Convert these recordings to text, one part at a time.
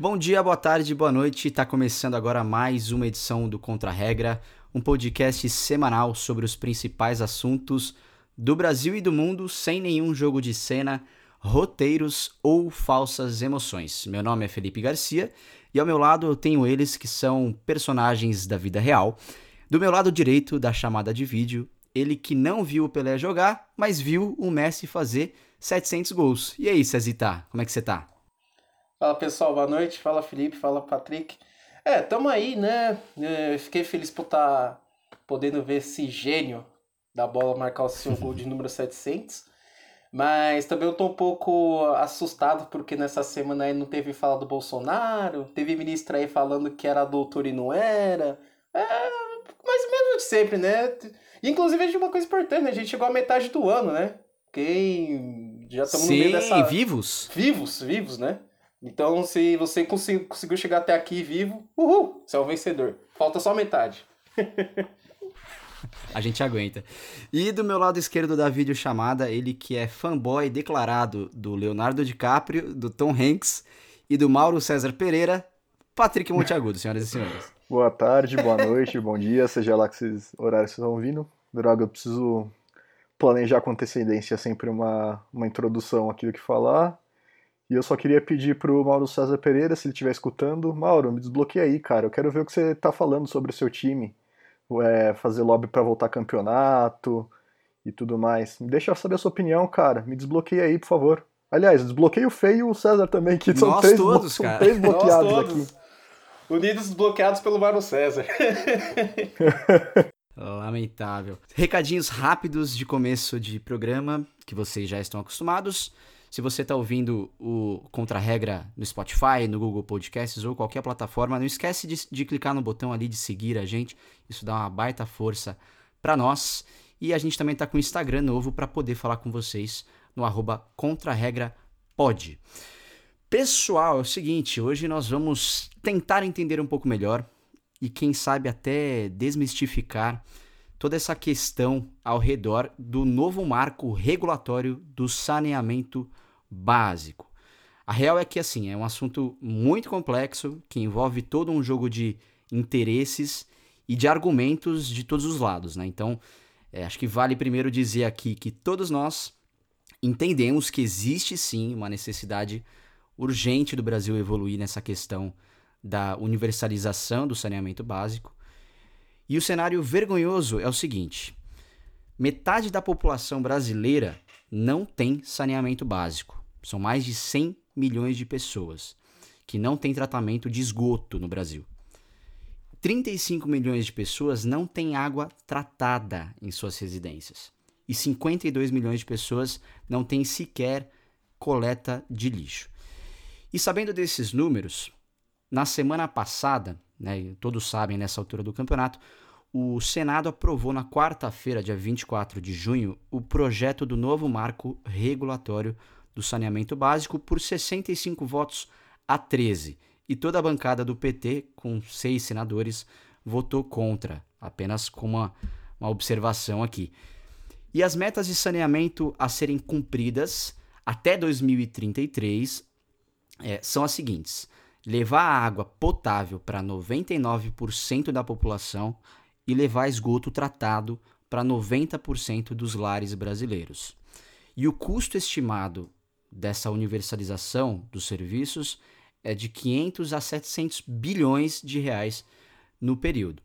Bom dia, boa tarde, boa noite. Está começando agora mais uma edição do Contra Regra, um podcast semanal sobre os principais assuntos do Brasil e do mundo, sem nenhum jogo de cena, roteiros ou falsas emoções. Meu nome é Felipe Garcia e ao meu lado eu tenho eles que são personagens da vida real. Do meu lado direito da chamada de vídeo, ele que não viu o Pelé jogar, mas viu o Messi fazer 700 gols. E aí, Cezita, como é que você tá? Fala pessoal, boa noite. Fala Felipe, fala Patrick. É, tamo aí, né? É, fiquei feliz por estar tá podendo ver esse gênio da bola marcar o seu gol de número 700. Mas também eu tô um pouco assustado porque nessa semana aí não teve fala do Bolsonaro, teve ministro aí falando que era doutor e não era. É, mais ou menos de sempre, né? Inclusive, a gente uma coisa importante, né? A gente chegou à metade do ano, né? Quem já estamos no meio dessa. vivos? Vivos, vivos, né? Então, se você conseguiu chegar até aqui vivo, uhul, você é o vencedor. Falta só metade. A gente aguenta. E do meu lado esquerdo da videochamada, ele que é fanboy declarado do Leonardo DiCaprio, do Tom Hanks e do Mauro César Pereira, Patrick Monteagudo, senhoras e senhores. Boa tarde, boa noite, bom dia, seja lá que vocês, horários vocês estão ouvindo. Droga, eu preciso planejar com antecedência sempre uma, uma introdução aqui do que falar. E eu só queria pedir pro Mauro César Pereira, se ele estiver escutando, Mauro, me desbloqueia aí, cara. Eu quero ver o que você tá falando sobre o seu time. É, fazer lobby para voltar campeonato e tudo mais. Me deixa saber a sua opinião, cara. Me desbloqueia aí, por favor. Aliás, desbloqueia o Feio e o César também, que são Nós três, todos, são cara. três bloqueados aqui. Unidos desbloqueados pelo Mauro César. Lamentável. Recadinhos rápidos de começo de programa, que vocês já estão acostumados. Se você está ouvindo o Contra-Regra no Spotify, no Google Podcasts ou qualquer plataforma, não esquece de, de, clicar no botão ali de seguir a gente. Isso dá uma baita força para nós. E a gente também está com o Instagram novo para poder falar com vocês no arroba Contra-Regra-Pod. Pessoal, é o seguinte, hoje nós vamos tentar entender um pouco melhor e quem sabe até desmistificar toda essa questão ao redor do novo marco regulatório do saneamento básico. A real é que assim, é um assunto muito complexo que envolve todo um jogo de interesses e de argumentos de todos os lados, né? Então, é, acho que vale primeiro dizer aqui que todos nós entendemos que existe sim uma necessidade urgente do Brasil evoluir nessa questão da universalização do saneamento básico. E o cenário vergonhoso é o seguinte: metade da população brasileira não tem saneamento básico. São mais de 100 milhões de pessoas que não têm tratamento de esgoto no Brasil. 35 milhões de pessoas não têm água tratada em suas residências. E 52 milhões de pessoas não têm sequer coleta de lixo. E sabendo desses números, na semana passada, né, todos sabem nessa altura do campeonato, o Senado aprovou na quarta-feira, dia 24 de junho, o projeto do novo marco regulatório do saneamento básico por 65 votos a 13. E toda a bancada do PT, com seis senadores, votou contra, apenas com uma, uma observação aqui. E as metas de saneamento a serem cumpridas até 2033 é, são as seguintes: levar água potável para 99% da população e levar esgoto tratado para 90% dos lares brasileiros. E o custo estimado dessa universalização dos serviços é de 500 a 700 bilhões de reais no período.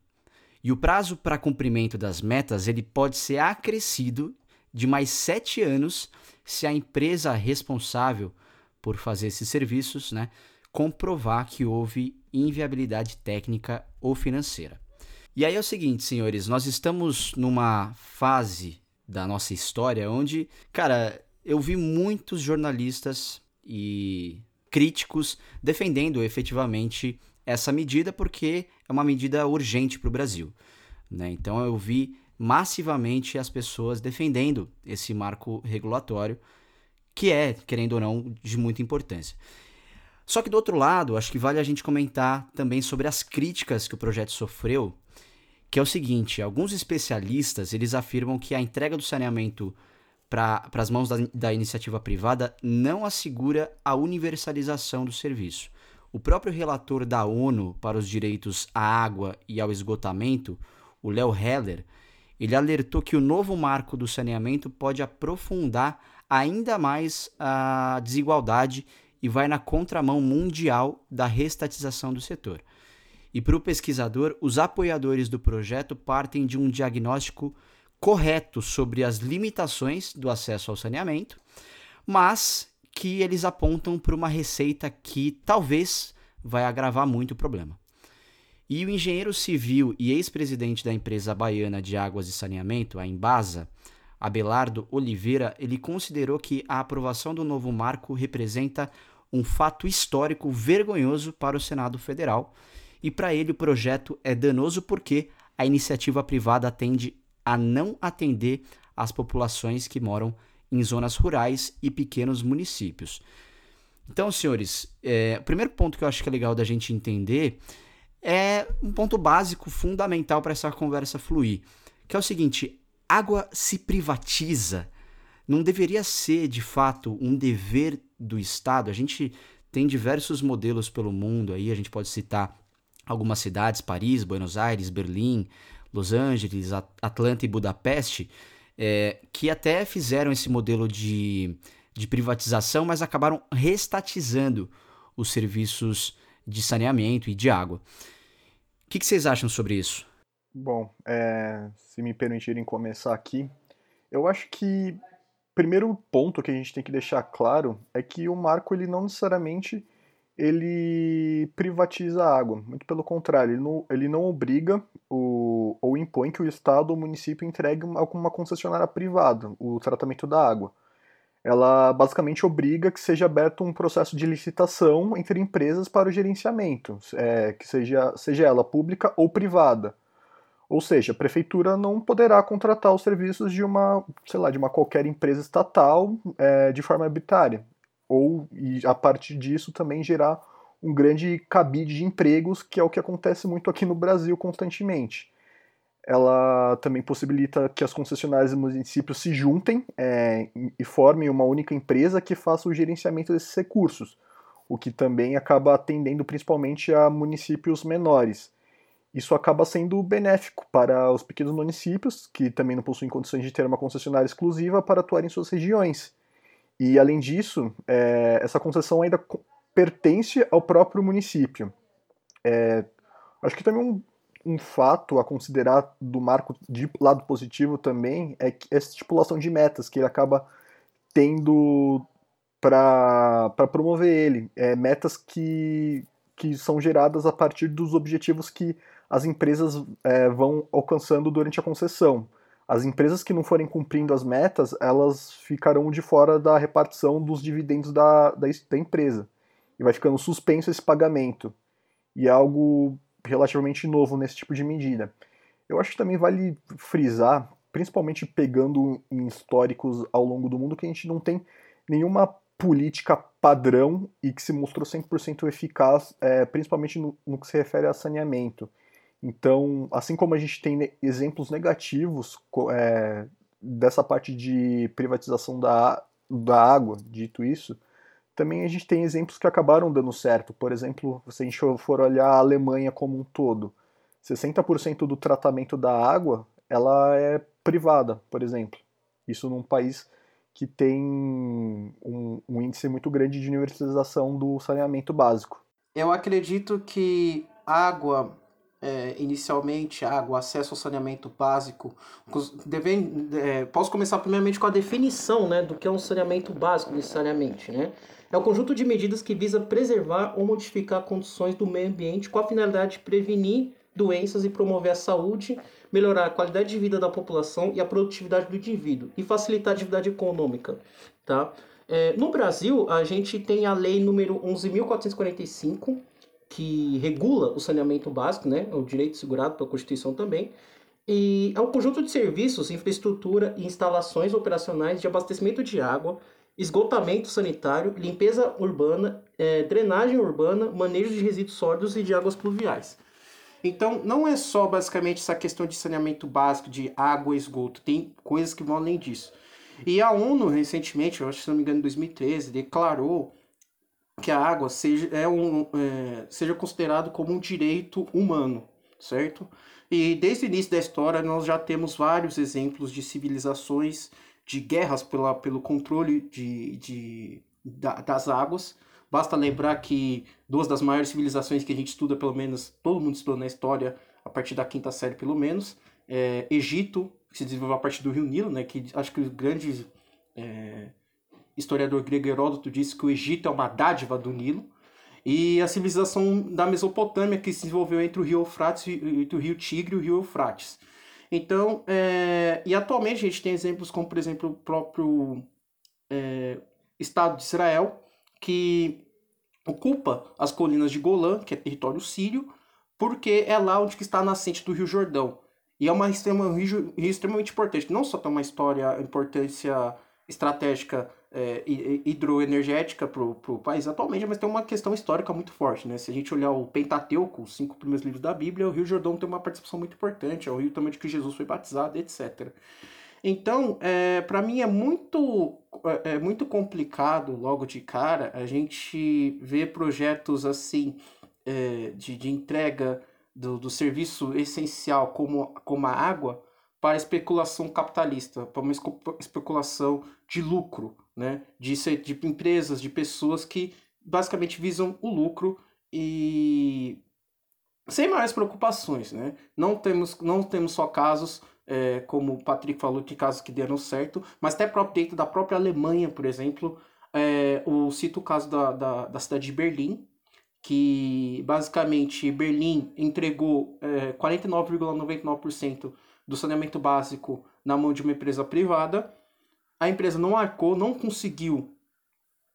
E o prazo para cumprimento das metas ele pode ser acrescido de mais sete anos se a empresa responsável por fazer esses serviços né, comprovar que houve inviabilidade técnica ou financeira. E aí é o seguinte, senhores, nós estamos numa fase da nossa história onde, cara, eu vi muitos jornalistas e críticos defendendo efetivamente essa medida porque é uma medida urgente para o Brasil. Né? Então eu vi massivamente as pessoas defendendo esse marco regulatório, que é, querendo ou não, de muita importância. Só que do outro lado, acho que vale a gente comentar também sobre as críticas que o projeto sofreu, que é o seguinte, alguns especialistas, eles afirmam que a entrega do saneamento para as mãos da, da iniciativa privada não assegura a universalização do serviço. O próprio relator da ONU para os direitos à água e ao esgotamento, o Léo Heller, ele alertou que o novo marco do saneamento pode aprofundar ainda mais a desigualdade e vai na contramão mundial da restatização do setor. E para o pesquisador, os apoiadores do projeto partem de um diagnóstico correto sobre as limitações do acesso ao saneamento, mas que eles apontam para uma receita que talvez vai agravar muito o problema. E o engenheiro civil e ex-presidente da empresa baiana de águas e saneamento, a Embasa, Abelardo Oliveira, ele considerou que a aprovação do novo marco representa um fato histórico vergonhoso para o Senado Federal, e para ele o projeto é danoso porque a iniciativa privada tende a não atender as populações que moram em zonas rurais e pequenos municípios. Então, senhores, é, o primeiro ponto que eu acho que é legal da gente entender é um ponto básico, fundamental para essa conversa fluir, que é o seguinte: água se privatiza. Não deveria ser, de fato, um dever do Estado. A gente tem diversos modelos pelo mundo aí, a gente pode citar algumas cidades, Paris, Buenos Aires, Berlim, Los Angeles, Atlanta e Budapeste, é, que até fizeram esse modelo de, de privatização, mas acabaram restatizando os serviços de saneamento e de água. O que, que vocês acham sobre isso? Bom, é, se me permitirem começar aqui, eu acho que primeiro ponto que a gente tem que deixar claro é que o marco ele não necessariamente ele privatiza a água. Muito pelo contrário, ele não, ele não obriga o, ou impõe que o Estado ou o município entregue a uma concessionária privada o tratamento da água. Ela basicamente obriga que seja aberto um processo de licitação entre empresas para o gerenciamento, é, que seja, seja ela pública ou privada. Ou seja, a prefeitura não poderá contratar os serviços de uma, sei lá, de uma qualquer empresa estatal é, de forma arbitrária ou e a partir disso também gerar um grande cabide de empregos, que é o que acontece muito aqui no Brasil constantemente. Ela também possibilita que as concessionárias e municípios se juntem é, e formem uma única empresa que faça o gerenciamento desses recursos, o que também acaba atendendo principalmente a municípios menores. Isso acaba sendo benéfico para os pequenos municípios, que também não possuem condições de ter uma concessionária exclusiva para atuar em suas regiões e, além disso, é, essa concessão ainda pertence ao próprio município. É, acho que também um, um fato a considerar do marco de lado positivo também é essa estipulação de metas que ele acaba tendo para promover ele. É, metas que, que são geradas a partir dos objetivos que as empresas é, vão alcançando durante a concessão as empresas que não forem cumprindo as metas, elas ficarão de fora da repartição dos dividendos da, da, da empresa. E vai ficando suspenso esse pagamento. E é algo relativamente novo nesse tipo de medida. Eu acho que também vale frisar, principalmente pegando em históricos ao longo do mundo, que a gente não tem nenhuma política padrão e que se mostrou 100% eficaz, é, principalmente no, no que se refere a saneamento. Então, assim como a gente tem exemplos negativos é, dessa parte de privatização da, da água, dito isso, também a gente tem exemplos que acabaram dando certo. Por exemplo, se a gente for olhar a Alemanha como um todo, 60% do tratamento da água ela é privada, por exemplo. Isso num país que tem um, um índice muito grande de universalização do saneamento básico. Eu acredito que água é, inicialmente água, acesso ao saneamento básico. Deve, é, posso começar primeiramente com a definição né, do que é um saneamento básico, necessariamente. Né? É o conjunto de medidas que visa preservar ou modificar condições do meio ambiente com a finalidade de prevenir doenças e promover a saúde, melhorar a qualidade de vida da população e a produtividade do indivíduo e facilitar a atividade econômica. Tá? É, no Brasil, a gente tem a lei número 11.445, que regula o saneamento básico, né? É o direito segurado pela Constituição também. E é um conjunto de serviços, infraestrutura e instalações operacionais de abastecimento de água, esgotamento sanitário, limpeza urbana, é, drenagem urbana, manejo de resíduos sólidos e de águas pluviais. Então, não é só basicamente essa questão de saneamento básico de água esgoto, tem coisas que vão além disso. E a ONU, recentemente, eu acho que se não me engano, em 2013, declarou que a água seja, é um, é, seja considerado como um direito humano, certo? E desde o início da história nós já temos vários exemplos de civilizações, de guerras pela, pelo controle de, de, da, das águas. Basta lembrar que duas das maiores civilizações que a gente estuda, pelo menos todo mundo estuda na história, a partir da quinta série pelo menos, é Egito, que se desenvolveu a partir do rio Nilo, né, que acho que o grande é, historiador grego Heródoto disse que o Egito é uma dádiva do Nilo, e a civilização da Mesopotâmia, que se desenvolveu entre o rio Eufrates, entre o rio Tigre e o rio Eufrates. Então, é, e atualmente a gente tem exemplos como, por exemplo, o próprio é, Estado de Israel, que ocupa as colinas de Golã, que é território sírio, porque é lá onde está a nascente do Rio Jordão. E é uma extrema, um rio, rio extremamente importante. Não só tem uma história, importância estratégica é, hidroenergética para o país atualmente, mas tem uma questão histórica muito forte. Né? Se a gente olhar o Pentateuco, os cinco primeiros livros da Bíblia, o Rio Jordão tem uma participação muito importante, é o rio também de que Jesus foi batizado, etc. Então, é, para mim é muito, é, é muito complicado, logo de cara, a gente ver projetos assim é, de, de entrega do, do serviço essencial como, como a água para especulação capitalista, para uma especulação de lucro, né? de, de empresas, de pessoas que basicamente visam o lucro e sem maiores preocupações. Né? Não, temos, não temos só casos, é, como o Patrick falou, de casos que deram certo, mas até próprio dentro da própria Alemanha, por exemplo, é, eu cito o caso da, da, da cidade de Berlim, que basicamente Berlim entregou é, 49,99% do saneamento básico na mão de uma empresa privada. A empresa não arcou, não conseguiu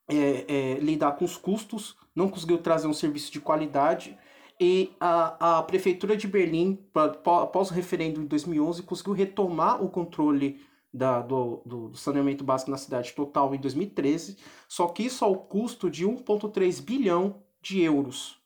é, é, lidar com os custos, não conseguiu trazer um serviço de qualidade. E a, a prefeitura de Berlim, após o referendo em 2011, conseguiu retomar o controle da, do, do, saneamento básico na cidade total em 2013, só que isso ao custo de 1,3 bilhão de euros.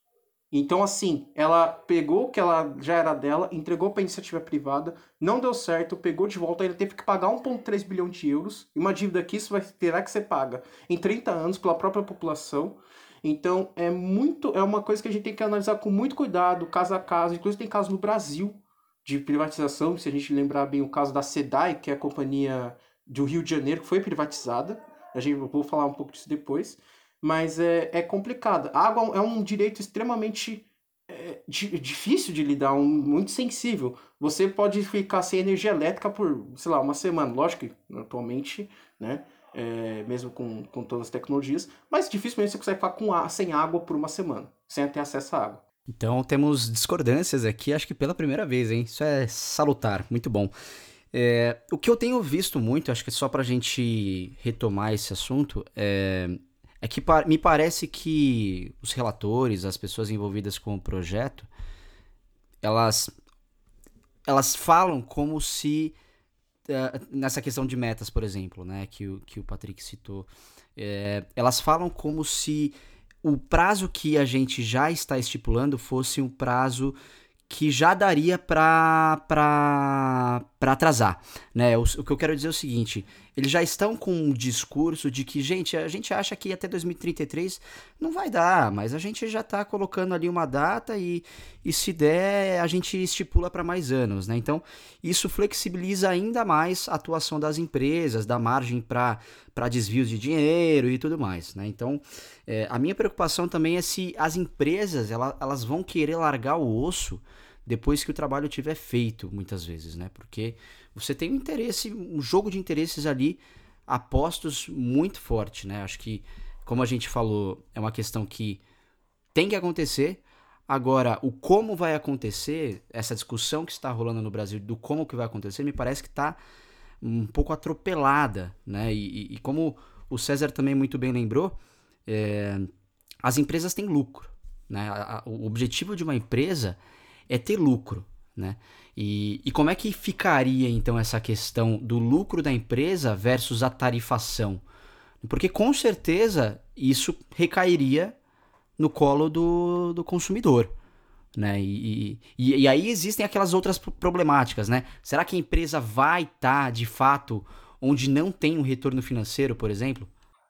Então, assim, ela pegou o que ela já era dela, entregou para iniciativa privada, não deu certo, pegou de volta, ainda teve que pagar 1,3 bilhão de euros, e uma dívida que isso vai terá que ser paga em 30 anos pela própria população. Então, é muito, é uma coisa que a gente tem que analisar com muito cuidado, caso a caso. Inclusive, tem casos no Brasil de privatização, se a gente lembrar bem o caso da SEDAI, que é a companhia do Rio de Janeiro, que foi privatizada. A gente vou falar um pouco disso depois mas é, é complicado. A água é um direito extremamente é, difícil de lidar, um, muito sensível. Você pode ficar sem energia elétrica por, sei lá, uma semana. Lógico que atualmente, né, é, mesmo com, com todas as tecnologias, mas dificilmente você consegue ficar com a, sem água por uma semana, sem ter acesso à água. Então temos discordâncias aqui, acho que pela primeira vez, hein? Isso é salutar, muito bom. É, o que eu tenho visto muito, acho que é só pra gente retomar esse assunto, é, é que me parece que os relatores, as pessoas envolvidas com o projeto, elas, elas falam como se. Uh, nessa questão de metas, por exemplo, né, que, o, que o Patrick citou, é, elas falam como se o prazo que a gente já está estipulando fosse um prazo que já daria para atrasar. Né? O, o, que eu quero dizer é o seguinte: eles já estão com um discurso de que, gente, a gente acha que até 2033 não vai dar, mas a gente já está colocando ali uma data e, e se der, a gente estipula para mais anos. Né? Então, isso flexibiliza ainda mais a atuação das empresas, dá margem para desvios de dinheiro e tudo mais. Né? Então, é, a minha preocupação também é se as empresas elas, elas vão querer largar o osso depois que o trabalho tiver feito, muitas vezes, né? Porque você tem um interesse, um jogo de interesses ali apostos muito forte, né? Acho que, como a gente falou, é uma questão que tem que acontecer. Agora, o como vai acontecer, essa discussão que está rolando no Brasil do como que vai acontecer, me parece que está um pouco atropelada, né? E, e, como o César também muito bem lembrou, é, as empresas têm lucro, né? O objetivo de uma empresa é ter lucro, né? E, e como é que ficaria então essa questão do lucro da empresa versus a tarifação? Porque com certeza isso recairia no colo do, do consumidor. Né? E, e, e aí existem aquelas outras problemáticas, né? Será que a empresa vai estar tá, de fato onde não tem um retorno financeiro, por exemplo?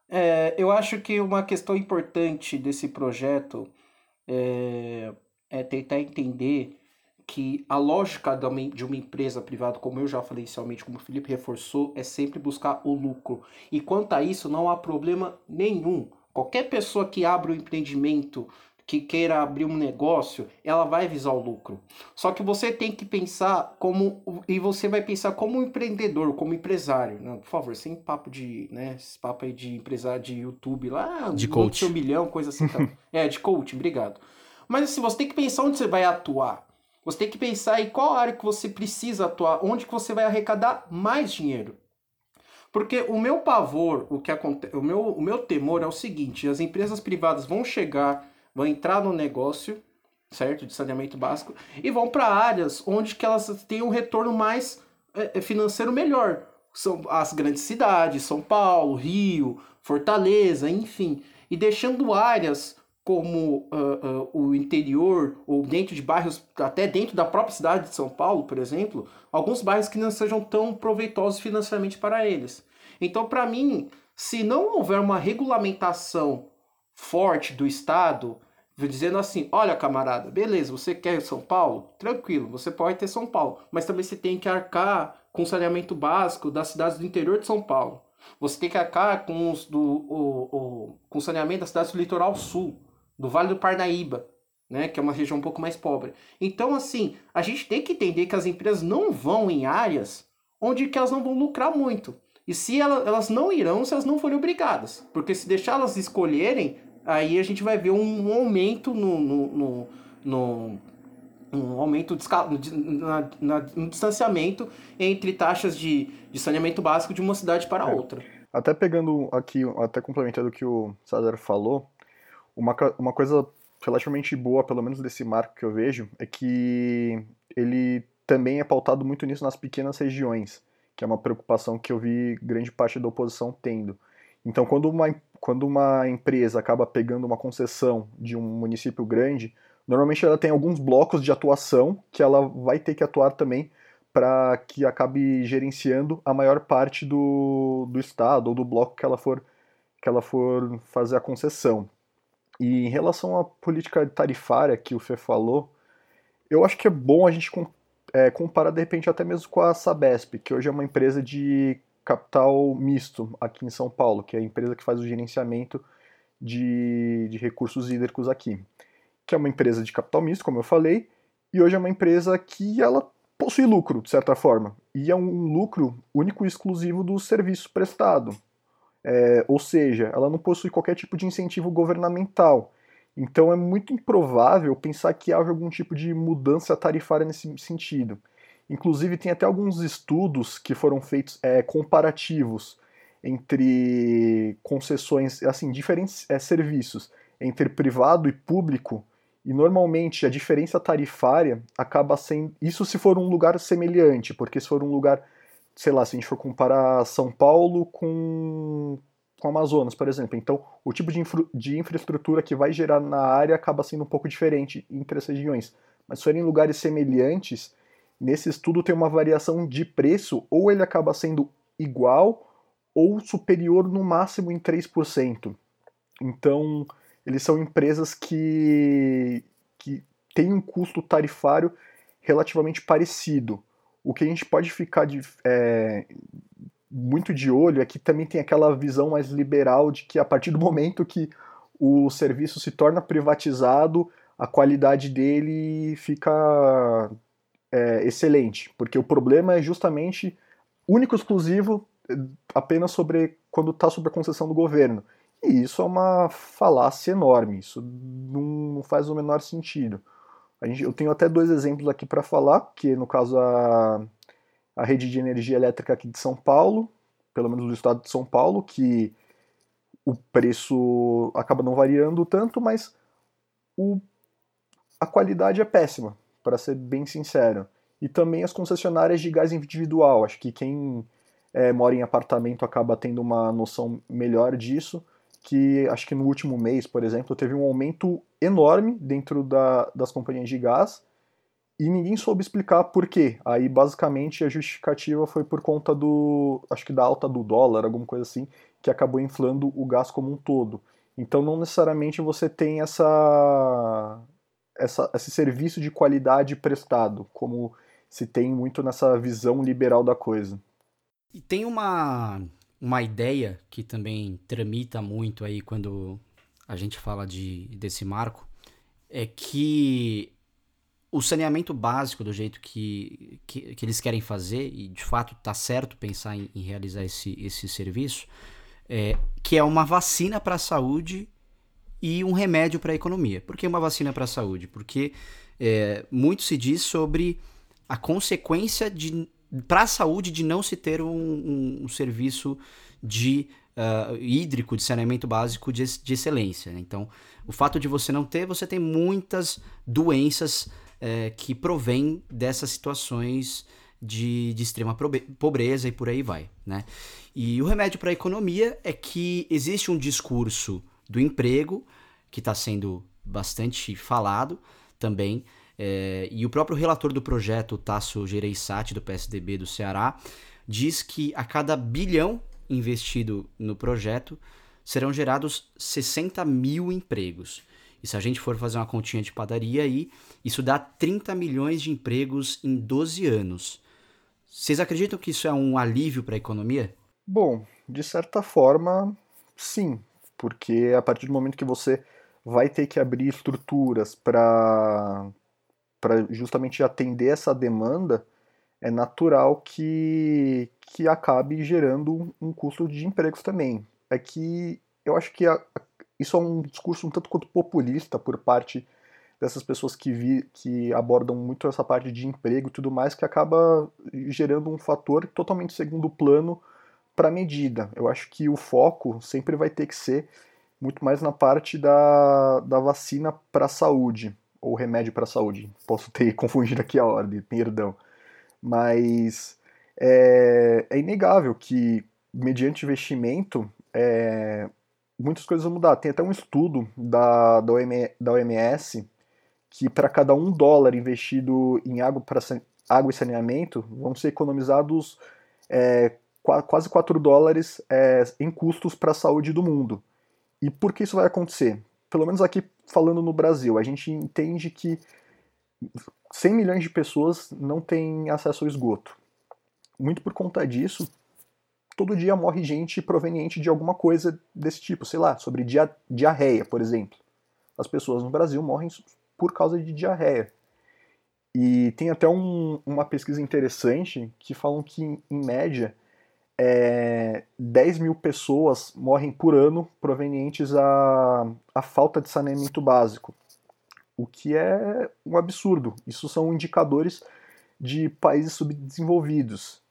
É, eu acho que uma questão importante desse projeto é, é tentar entender que a lógica de uma empresa privada, como eu já falei inicialmente, como o Felipe reforçou, é sempre buscar o lucro. E quanto a isso, não há problema nenhum. Qualquer pessoa que abre um empreendimento, que queira abrir um negócio, ela vai visar o lucro. Só que você tem que pensar como e você vai pensar como um empreendedor, como empresário. Não, por favor, sem papo de, né, esse papo aí de empresário de YouTube lá, de coach, um milhão, coisa assim. Então. é, de coach, obrigado. Mas assim, você tem que pensar onde você vai atuar. Você tem que pensar em qual área que você precisa atuar, onde que você vai arrecadar mais dinheiro. Porque o meu pavor, o que acontece, o meu, o meu temor é o seguinte: as empresas privadas vão chegar, vão entrar no negócio, certo, de saneamento básico, e vão para áreas onde que elas têm um retorno mais é, financeiro melhor. São as grandes cidades, São Paulo, Rio, Fortaleza, enfim, e deixando áreas como uh, uh, o interior ou dentro de bairros, até dentro da própria cidade de São Paulo, por exemplo, alguns bairros que não sejam tão proveitosos financeiramente para eles. Então, para mim, se não houver uma regulamentação forte do Estado, dizendo assim: olha, camarada, beleza, você quer São Paulo? Tranquilo, você pode ter São Paulo, mas também você tem que arcar com o saneamento básico das cidades do interior de São Paulo. Você tem que arcar com, os do, o, o, com o saneamento das cidades do litoral sul do Vale do Parnaíba, né, que é uma região um pouco mais pobre. Então, assim, a gente tem que entender que as empresas não vão em áreas onde que elas não vão lucrar muito. E se elas, elas não irão se elas não forem obrigadas. Porque se deixar elas escolherem, aí a gente vai ver um, aumento no, no, no, no um aumento de, de, na, na, no distanciamento entre taxas de, de saneamento básico de uma cidade para é. outra. Até pegando aqui, até complementando o que o César falou, uma, uma coisa relativamente boa, pelo menos desse marco que eu vejo, é que ele também é pautado muito nisso nas pequenas regiões, que é uma preocupação que eu vi grande parte da oposição tendo. Então, quando uma, quando uma empresa acaba pegando uma concessão de um município grande, normalmente ela tem alguns blocos de atuação que ela vai ter que atuar também para que acabe gerenciando a maior parte do, do estado ou do bloco que ela for que ela for fazer a concessão. E em relação à política tarifária que o Fê falou, eu acho que é bom a gente é, comparar de repente até mesmo com a Sabesp, que hoje é uma empresa de capital misto aqui em São Paulo, que é a empresa que faz o gerenciamento de, de recursos hídricos aqui. Que é uma empresa de capital misto, como eu falei, e hoje é uma empresa que ela possui lucro, de certa forma. E é um lucro único e exclusivo do serviço prestado. É, ou seja, ela não possui qualquer tipo de incentivo governamental. Então é muito improvável pensar que haja algum tipo de mudança tarifária nesse sentido. Inclusive, tem até alguns estudos que foram feitos é, comparativos entre concessões, assim, diferentes é, serviços, entre privado e público, e normalmente a diferença tarifária acaba sendo. Isso se for um lugar semelhante, porque se for um lugar sei lá, se a gente for comparar São Paulo com, com Amazonas, por exemplo. Então, o tipo de, infra, de infraestrutura que vai gerar na área acaba sendo um pouco diferente entre as regiões. Mas se forem lugares semelhantes, nesse estudo tem uma variação de preço, ou ele acaba sendo igual ou superior no máximo em 3%. Então, eles são empresas que, que têm um custo tarifário relativamente parecido. O que a gente pode ficar de, é, muito de olho é que também tem aquela visão mais liberal de que a partir do momento que o serviço se torna privatizado, a qualidade dele fica é, excelente, porque o problema é justamente único exclusivo é, apenas sobre quando está sob a concessão do governo. E isso é uma falácia enorme, isso não faz o menor sentido. Gente, eu tenho até dois exemplos aqui para falar, que no caso a, a rede de energia elétrica aqui de São Paulo, pelo menos do estado de São Paulo, que o preço acaba não variando tanto, mas o, a qualidade é péssima, para ser bem sincero. E também as concessionárias de gás individual. Acho que quem é, mora em apartamento acaba tendo uma noção melhor disso que acho que no último mês, por exemplo, teve um aumento enorme dentro da, das companhias de gás e ninguém soube explicar por quê. Aí basicamente a justificativa foi por conta do, acho que da alta do dólar, alguma coisa assim, que acabou inflando o gás como um todo. Então não necessariamente você tem essa, essa, esse serviço de qualidade prestado, como se tem muito nessa visão liberal da coisa. E tem uma, uma ideia que também tramita muito aí quando a gente fala de, desse marco, é que o saneamento básico, do jeito que, que, que, eles querem fazer, e de fato está certo pensar em, em, realizar esse, esse serviço, é, que é uma vacina para a saúde e um remédio para a economia. Por que uma vacina para a saúde? Porque é, muito se diz sobre a consequência para a saúde de não se ter um, um, um serviço de uh, hídrico, de saneamento básico de, de excelência. Né? Então, o fato de você não ter, você tem muitas doenças é, que provém dessas situações de, de extrema pobreza e por aí vai, né? E o remédio para a economia é que existe um discurso do emprego que está sendo bastante falado também, é, e o próprio relator do projeto, Tasso Gereissati, do PSDB do Ceará, diz que a cada bilhão investido no projeto serão gerados 60 mil empregos. E se a gente for fazer uma continha de padaria aí, isso dá 30 milhões de empregos em 12 anos. Vocês acreditam que isso é um alívio para a economia? Bom, de certa forma, sim, porque a partir do momento que você vai ter que abrir estruturas para para justamente atender essa demanda, é natural que, que acabe gerando um custo de empregos também. É que eu acho que a, isso é um discurso um tanto quanto populista por parte dessas pessoas que, vi, que abordam muito essa parte de emprego e tudo mais, que acaba gerando um fator totalmente segundo plano para a medida. Eu acho que o foco sempre vai ter que ser muito mais na parte da, da vacina para a saúde, ou remédio para a saúde. Posso ter confundido aqui a ordem, perdão. Mas é, é inegável que, mediante investimento, é, muitas coisas vão mudar. Tem até um estudo da, da, da OMS que para cada um dólar investido em água, água e saneamento vão ser economizados é, quase 4 dólares é, em custos para a saúde do mundo. E por que isso vai acontecer? Pelo menos aqui falando no Brasil, a gente entende que 100 milhões de pessoas não têm acesso ao esgoto. Muito por conta disso, todo dia morre gente proveniente de alguma coisa desse tipo, sei lá, sobre dia diarreia, por exemplo. As pessoas no Brasil morrem por causa de diarreia. E tem até um, uma pesquisa interessante que falam que, em média, é, 10 mil pessoas morrem por ano provenientes à, à falta de saneamento básico, o que é um absurdo. Isso são indicadores de países subdesenvolvidos.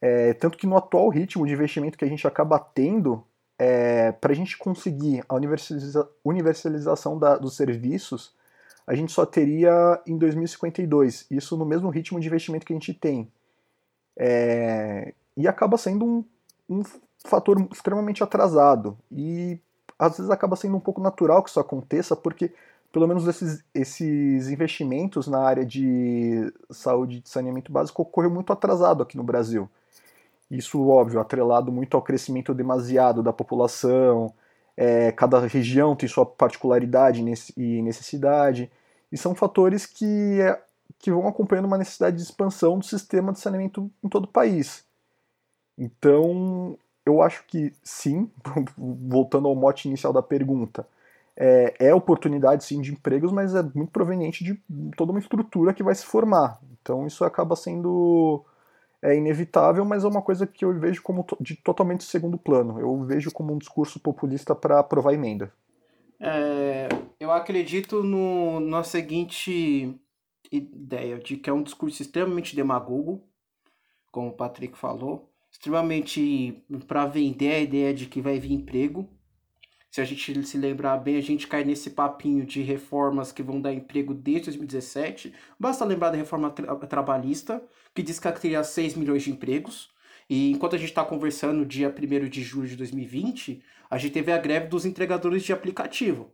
É, tanto que no atual ritmo de investimento que a gente acaba tendo, é, para a gente conseguir a universaliza universalização da, dos serviços, a gente só teria em 2052. Isso no mesmo ritmo de investimento que a gente tem. É, e acaba sendo um, um fator extremamente atrasado. E às vezes acaba sendo um pouco natural que isso aconteça, porque pelo menos esses, esses investimentos na área de saúde e saneamento básico ocorreu muito atrasado aqui no Brasil. Isso, óbvio, atrelado muito ao crescimento demasiado da população, é, cada região tem sua particularidade e necessidade, e são fatores que, é, que vão acompanhando uma necessidade de expansão do sistema de saneamento em todo o país. Então, eu acho que sim, voltando ao mote inicial da pergunta, é, é, oportunidade sim de empregos, mas é muito proveniente de toda uma estrutura que vai se formar. Então, isso acaba sendo é inevitável, mas é uma coisa que eu vejo como de totalmente segundo plano. Eu vejo como um discurso populista para aprovar emenda. É, eu acredito no, na seguinte ideia, de que é um discurso extremamente demagogo, como o Patrick falou, extremamente para vender a ideia de que vai vir emprego, se a gente se lembrar bem, a gente cai nesse papinho de reformas que vão dar emprego desde 2017. Basta lembrar da reforma tra trabalhista, que diz que teria 6 milhões de empregos. E enquanto a gente está conversando, dia 1 de julho de 2020, a gente teve a greve dos entregadores de aplicativo.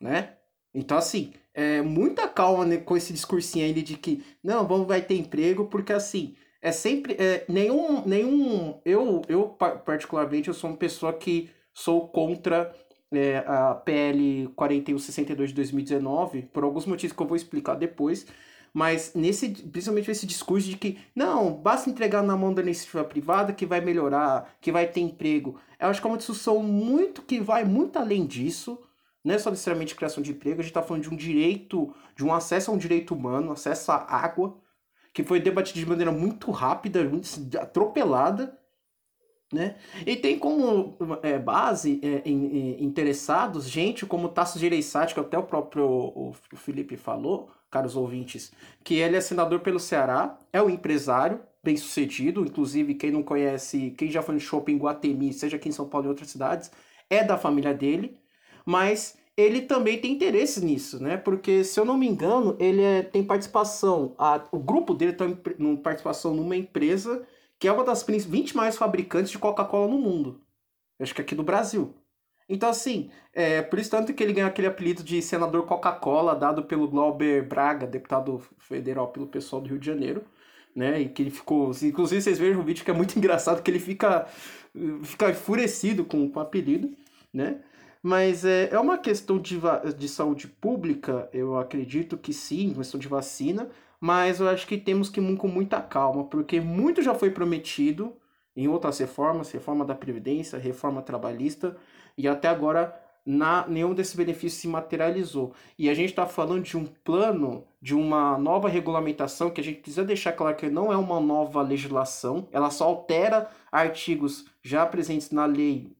Né? Então, assim, é muita calma né, com esse discursinho aí de que não, vamos, vai ter emprego, porque assim, é sempre é, nenhum nenhum eu eu particularmente eu sou uma pessoa que sou contra é, a PL 4162 de 2019 por alguns motivos que eu vou explicar depois mas nesse principalmente esse discurso de que não basta entregar na mão da iniciativa privada que vai melhorar que vai ter emprego. Eu acho que é uma discussão muito que vai muito além disso não é só necessariamente criação de emprego a gente está falando de um direito de um acesso a um direito humano acesso à água que foi debatido de maneira muito rápida, muito atropelada, né? E tem como é, base é, em, em, interessados gente como Tasso Gereissati, que até o próprio o Felipe falou, caros ouvintes, que ele é senador pelo Ceará, é um empresário bem sucedido, inclusive quem não conhece, quem já foi no shopping em Guatemi, seja aqui em São Paulo e outras cidades, é da família dele, mas ele também tem interesse nisso, né? Porque, se eu não me engano, ele é, tem participação. A, o grupo dele tem participação numa empresa que é uma das 20 mais fabricantes de Coca-Cola no mundo. Eu acho que aqui no Brasil. Então, assim, é por isso tanto que ele ganhou aquele apelido de senador Coca-Cola, dado pelo Glauber Braga, deputado federal pelo pessoal do Rio de Janeiro, né? E que ele ficou. Inclusive, vocês vejam o vídeo que é muito engraçado, que ele fica, fica enfurecido com, com o apelido, né? Mas é, é uma questão de, de saúde pública, eu acredito que sim, questão de vacina, mas eu acho que temos que ir com muita calma, porque muito já foi prometido em outras reformas, reforma da Previdência, reforma trabalhista, e até agora na, nenhum desses benefícios se materializou. E a gente está falando de um plano, de uma nova regulamentação, que a gente precisa deixar claro que não é uma nova legislação, ela só altera artigos já presentes na lei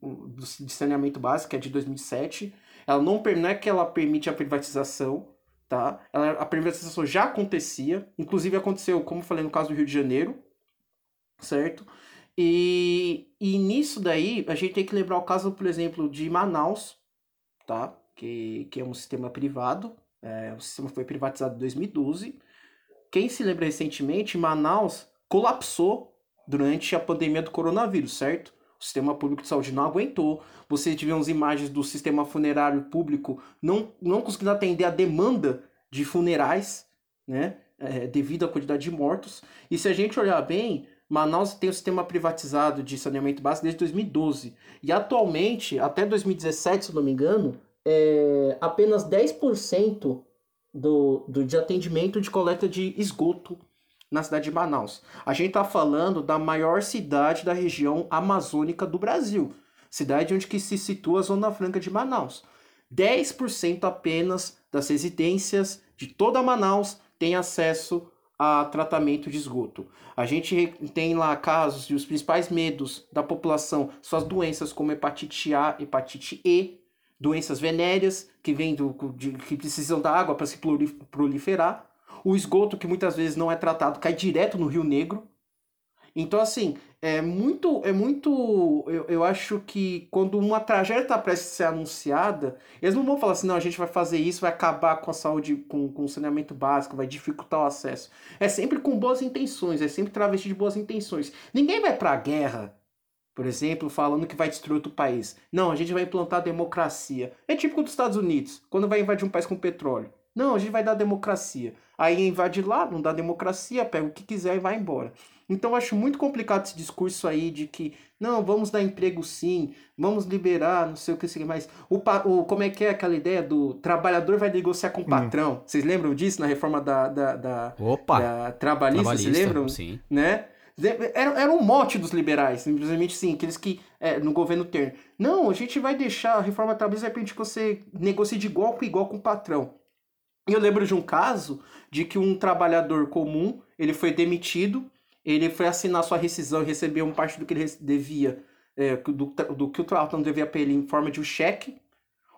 de saneamento básico, que é de 2007. Ela não, não é que ela permite a privatização, tá? Ela, a privatização já acontecia, inclusive aconteceu, como falei no caso do Rio de Janeiro, certo? E, e nisso daí, a gente tem que lembrar o caso, por exemplo, de Manaus, tá? Que, que é um sistema privado. É, o sistema foi privatizado em 2012. Quem se lembra recentemente, Manaus colapsou durante a pandemia do coronavírus, certo? O sistema público de saúde não aguentou. Vocês tiveram as imagens do sistema funerário público não, não conseguindo atender a demanda de funerais, né? É, devido à quantidade de mortos. E se a gente olhar bem, Manaus tem o sistema privatizado de saneamento básico desde 2012. E atualmente, até 2017, se não me engano, é apenas 10% do, do, de atendimento de coleta de esgoto na cidade de Manaus. A gente está falando da maior cidade da região amazônica do Brasil. Cidade onde que se situa a Zona Franca de Manaus. 10% apenas das residências de toda Manaus têm acesso a tratamento de esgoto. A gente tem lá casos e os principais medos da população são as doenças como hepatite A, hepatite E, doenças venéreas que vêm do, de, que precisam da água para se proliferar, o esgoto que muitas vezes não é tratado cai direto no Rio Negro. Então assim, é muito, é muito. Eu, eu acho que quando uma tragédia está prestes a ser anunciada, eles não vão falar assim, não, a gente vai fazer isso, vai acabar com a saúde, com, com o saneamento básico, vai dificultar o acesso. É sempre com boas intenções, é sempre travesti de boas intenções. Ninguém vai para a guerra, por exemplo, falando que vai destruir outro país. Não, a gente vai implantar democracia. É típico dos Estados Unidos, quando vai invadir um país com petróleo. Não, a gente vai dar democracia. Aí invade lá, não dá democracia, pega o que quiser e vai embora. Então eu acho muito complicado esse discurso aí de que não, vamos dar emprego sim, vamos liberar, não sei o que sei mais. O, o como é que é aquela ideia do trabalhador vai negociar com o hum. patrão? Hum. Vocês lembram disso na reforma da, da, da, Opa, da trabalhista, trabalhista, vocês lembram? Sim. Né? Era, era um mote dos liberais, simplesmente sim, aqueles que, é, no governo Temer. Não, a gente vai deixar a reforma trabalhista vai permitir que você negocie de igual para igual com o patrão. E eu lembro de um caso de que um trabalhador comum, ele foi demitido ele foi assinar sua rescisão e recebeu um parte do que ele devia, é, do, do que o patrão devia para ele em forma de um cheque.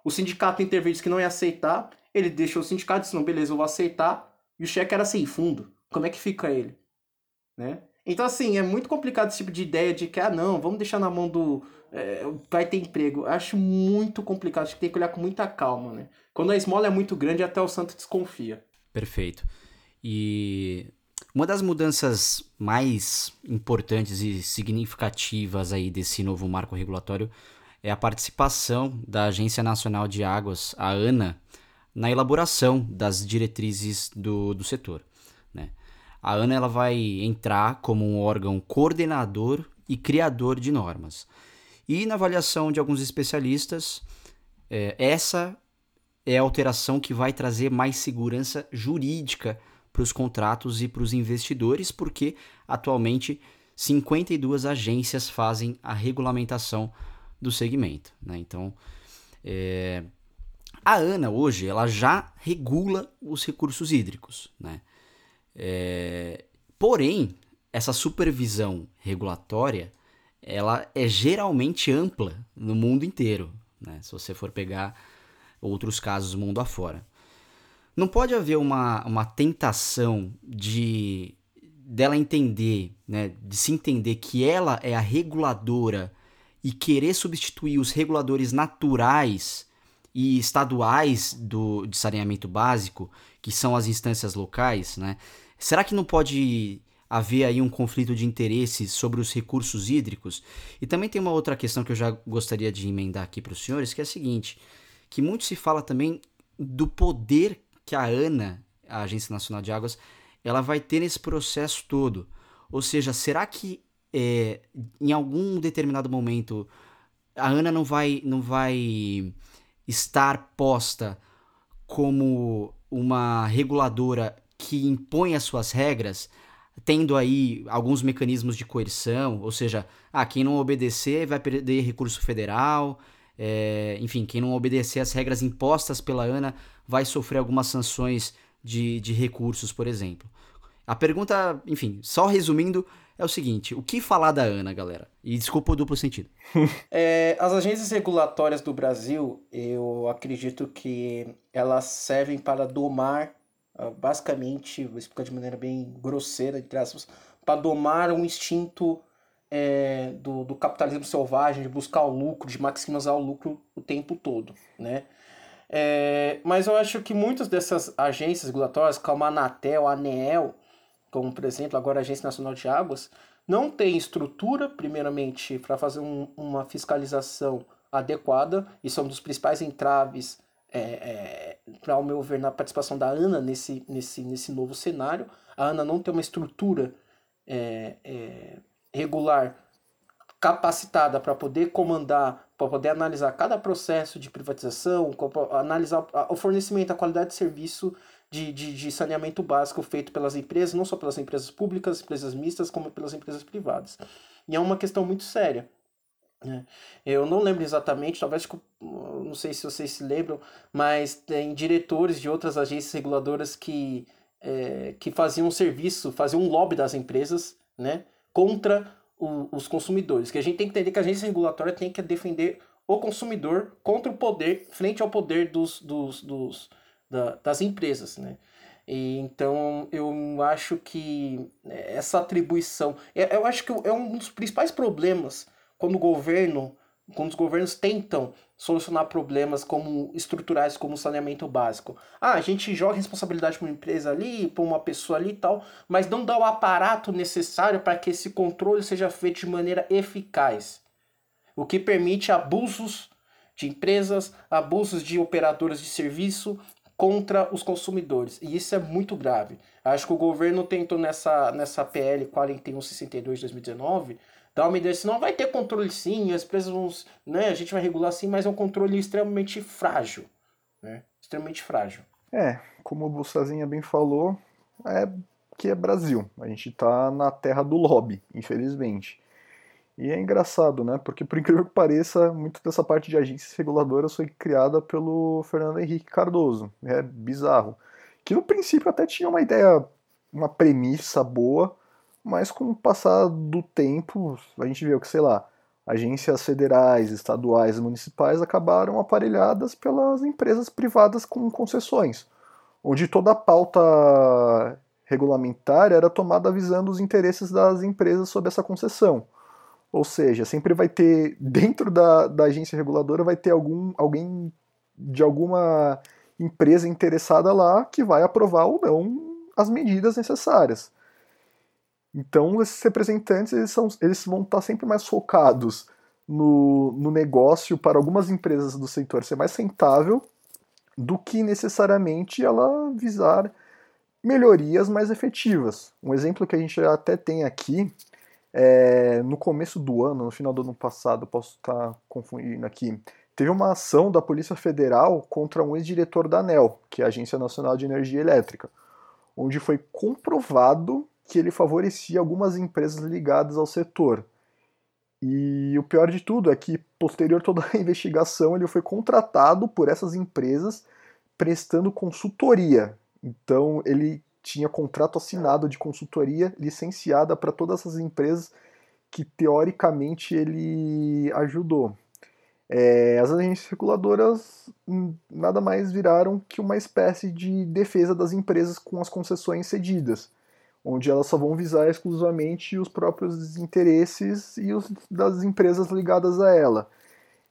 O sindicato interveio disse que não ia aceitar. Ele deixou o sindicato disse: não, beleza, eu vou aceitar. E o cheque era sem fundo. Como é que fica ele? Né? Então, assim, é muito complicado esse tipo de ideia de que, ah, não, vamos deixar na mão do. É, vai ter emprego. Acho muito complicado, acho que tem que olhar com muita calma, né? Quando a esmola é muito grande, até o santo desconfia. Perfeito. E uma das mudanças mais importantes e significativas aí desse novo marco regulatório é a participação da Agência Nacional de Águas, a ANA, na elaboração das diretrizes do, do setor. A ANA ela vai entrar como um órgão coordenador e criador de normas. E na avaliação de alguns especialistas, é, essa é a alteração que vai trazer mais segurança jurídica para os contratos e para os investidores, porque atualmente 52 agências fazem a regulamentação do segmento. Né? Então, é, a ANA hoje ela já regula os recursos hídricos. Né? É, porém, essa supervisão regulatória ela é geralmente ampla no mundo inteiro. Né? Se você for pegar outros casos mundo afora. Não pode haver uma, uma tentação de dela entender, né, de se entender que ela é a reguladora e querer substituir os reguladores naturais e estaduais do, de saneamento básico, que são as instâncias locais, né? Será que não pode haver aí um conflito de interesses sobre os recursos hídricos? E também tem uma outra questão que eu já gostaria de emendar aqui para os senhores, que é a seguinte, que muito se fala também do poder que a ANA, a Agência Nacional de Águas, ela vai ter nesse processo todo. Ou seja, será que é, em algum determinado momento a ANA não vai, não vai estar posta como uma reguladora que impõe as suas regras, tendo aí alguns mecanismos de coerção, ou seja, ah, quem não obedecer vai perder recurso federal, é, enfim, quem não obedecer às regras impostas pela ANA vai sofrer algumas sanções de, de recursos, por exemplo. A pergunta, enfim, só resumindo, é o seguinte: o que falar da ANA, galera? E desculpa o duplo sentido. É, as agências regulatórias do Brasil, eu acredito que elas servem para domar, basicamente, vou explicar de maneira bem grosseira, entre aspas, para domar um instinto é, do, do, capitalismo selvagem, de buscar o lucro, de maximizar o lucro o tempo todo, né? É, mas eu acho que muitas dessas agências regulatórias, como a Anatel, a ANEEL, como por exemplo agora a Agência Nacional de Águas, não tem estrutura, primeiramente, para fazer um, uma fiscalização adequada, e são um dos principais entraves, é, é, para o meu ver, na participação da ANA nesse, nesse, nesse novo cenário. A ANA não tem uma estrutura é, é regular capacitada para poder comandar, para poder analisar cada processo de privatização, analisar o fornecimento, a qualidade de serviço de, de, de, saneamento básico feito pelas empresas, não só pelas empresas públicas, empresas mistas, como pelas empresas privadas. E é uma questão muito séria. Né? Eu não lembro exatamente, talvez, não sei se vocês se lembram, mas tem diretores de outras agências reguladoras que, é, que faziam um serviço, faziam um lobby das empresas, né? contra o, os consumidores. Que a gente tem que entender que a agência regulatória tem que defender o consumidor contra o poder, frente ao poder dos, dos, dos da, das empresas, né? E, então eu acho que essa atribuição, é, eu acho que é um dos principais problemas quando o governo quando os governos tentam solucionar problemas como estruturais como saneamento básico. Ah, a gente joga responsabilidade para uma empresa ali, para uma pessoa ali e tal, mas não dá o aparato necessário para que esse controle seja feito de maneira eficaz. O que permite abusos de empresas, abusos de operadoras de serviço contra os consumidores. E isso é muito grave. Acho que o governo tentou nessa, nessa PL 4162 de 2019 dar uma ideia, senão vai ter controle sim, as empresas vão, né, a gente vai regular sim, mas é um controle extremamente frágil, né, extremamente frágil. É, como o Bussazinha bem falou, é que é Brasil, a gente tá na terra do lobby, infelizmente. E é engraçado, né? Porque, por incrível que pareça, muito dessa parte de agências reguladoras foi criada pelo Fernando Henrique Cardoso. É bizarro. Que no princípio até tinha uma ideia, uma premissa boa, mas com o passar do tempo, a gente viu que, sei lá, agências federais, estaduais e municipais acabaram aparelhadas pelas empresas privadas com concessões, onde toda a pauta regulamentar era tomada visando os interesses das empresas sob essa concessão. Ou seja, sempre vai ter, dentro da, da agência reguladora, vai ter algum, alguém de alguma empresa interessada lá que vai aprovar ou não as medidas necessárias. Então, esses representantes eles, são, eles vão estar sempre mais focados no, no negócio para algumas empresas do setor ser mais rentável do que necessariamente ela visar melhorias mais efetivas. Um exemplo que a gente até tem aqui é, no começo do ano, no final do ano passado, posso estar confundindo aqui, teve uma ação da Polícia Federal contra um ex-diretor da ANEL, que é a Agência Nacional de Energia Elétrica, onde foi comprovado que ele favorecia algumas empresas ligadas ao setor. E o pior de tudo é que, posterior toda a investigação, ele foi contratado por essas empresas prestando consultoria. Então, ele tinha contrato assinado de consultoria licenciada para todas essas empresas que teoricamente ele ajudou. É, as agências reguladoras hum, nada mais viraram que uma espécie de defesa das empresas com as concessões cedidas, onde elas só vão visar exclusivamente os próprios interesses e os das empresas ligadas a ela.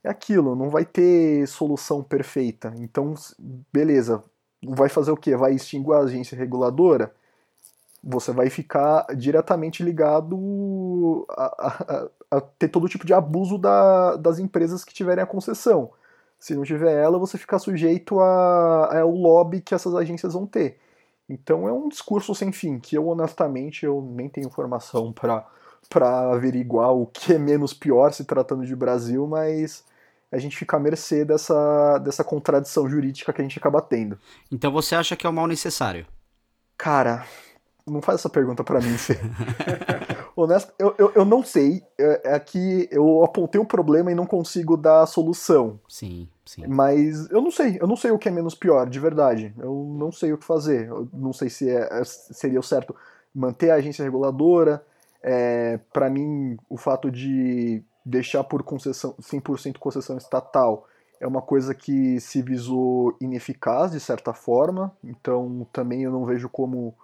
É aquilo, não vai ter solução perfeita. Então, beleza, vai fazer o quê? Vai extinguir a agência reguladora? Você vai ficar diretamente ligado a, a, a ter todo tipo de abuso da, das empresas que tiverem a concessão. Se não tiver ela, você fica sujeito ao lobby que essas agências vão ter. Então é um discurso sem fim, que eu honestamente eu nem tenho informação para averiguar o que é menos pior se tratando de Brasil, mas a gente fica à mercê dessa, dessa contradição jurídica que a gente acaba tendo. Então você acha que é o mal necessário? Cara, não faz essa pergunta para mim, Fê. Honesto, eu, eu, eu, não sei. É, é que eu apontei um problema e não consigo dar a solução. Sim, sim. Mas eu não sei. Eu não sei o que é menos pior, de verdade. Eu não sei o que fazer. Eu não sei se é, é seria o certo manter a agência reguladora. É, para mim, o fato de deixar por concessão 100% concessão estatal é uma coisa que se visou ineficaz de certa forma, então também eu não vejo como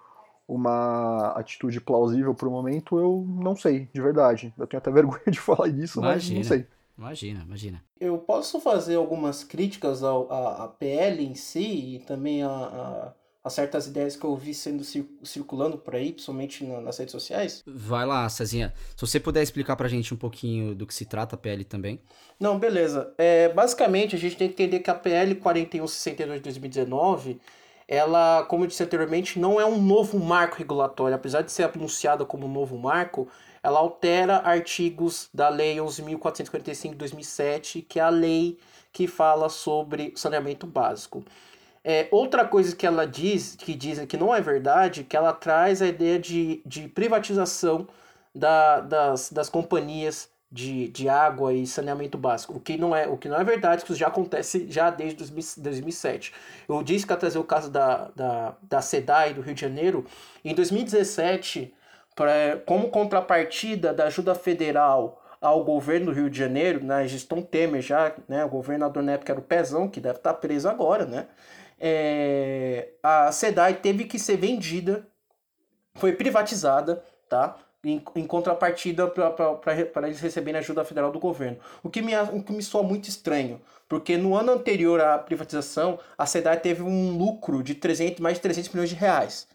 uma atitude plausível para o momento, eu não sei, de verdade. Eu tenho até vergonha de falar disso, imagina, mas não sei. Imagina, imagina. Eu posso fazer algumas críticas ao, a PL em si e também a, a a certas ideias que eu vi sendo circulando por aí, principalmente nas redes sociais? Vai lá, Cezinha. Se você puder explicar pra gente um pouquinho do que se trata a PL também. Não, beleza. É, basicamente, a gente tem que entender que a PL 4162 de 2019, ela, como eu disse anteriormente, não é um novo marco regulatório. Apesar de ser anunciada como um novo marco, ela altera artigos da Lei 11.445 de 2007, que é a lei que fala sobre saneamento básico. É, outra coisa que ela diz, que dizem que não é verdade, que ela traz a ideia de, de privatização da, das, das companhias de, de água e saneamento básico, o que não é, o que não é verdade, que isso já acontece já desde 2007. Eu disse que ia trazer o caso da, da, da SEDAI do Rio de Janeiro. Em 2017, pra, como contrapartida da ajuda federal ao governo do Rio de Janeiro, na gestão Temer já, né, o governador na época era o Pezão, que deve estar preso agora, né, é, a SEDAI teve que ser vendida, foi privatizada, tá? Em, em contrapartida para eles receberem ajuda federal do governo. O que, me, o que me soa muito estranho, porque no ano anterior à privatização, a SEDAI teve um lucro de 300, mais de 300 milhões de reais.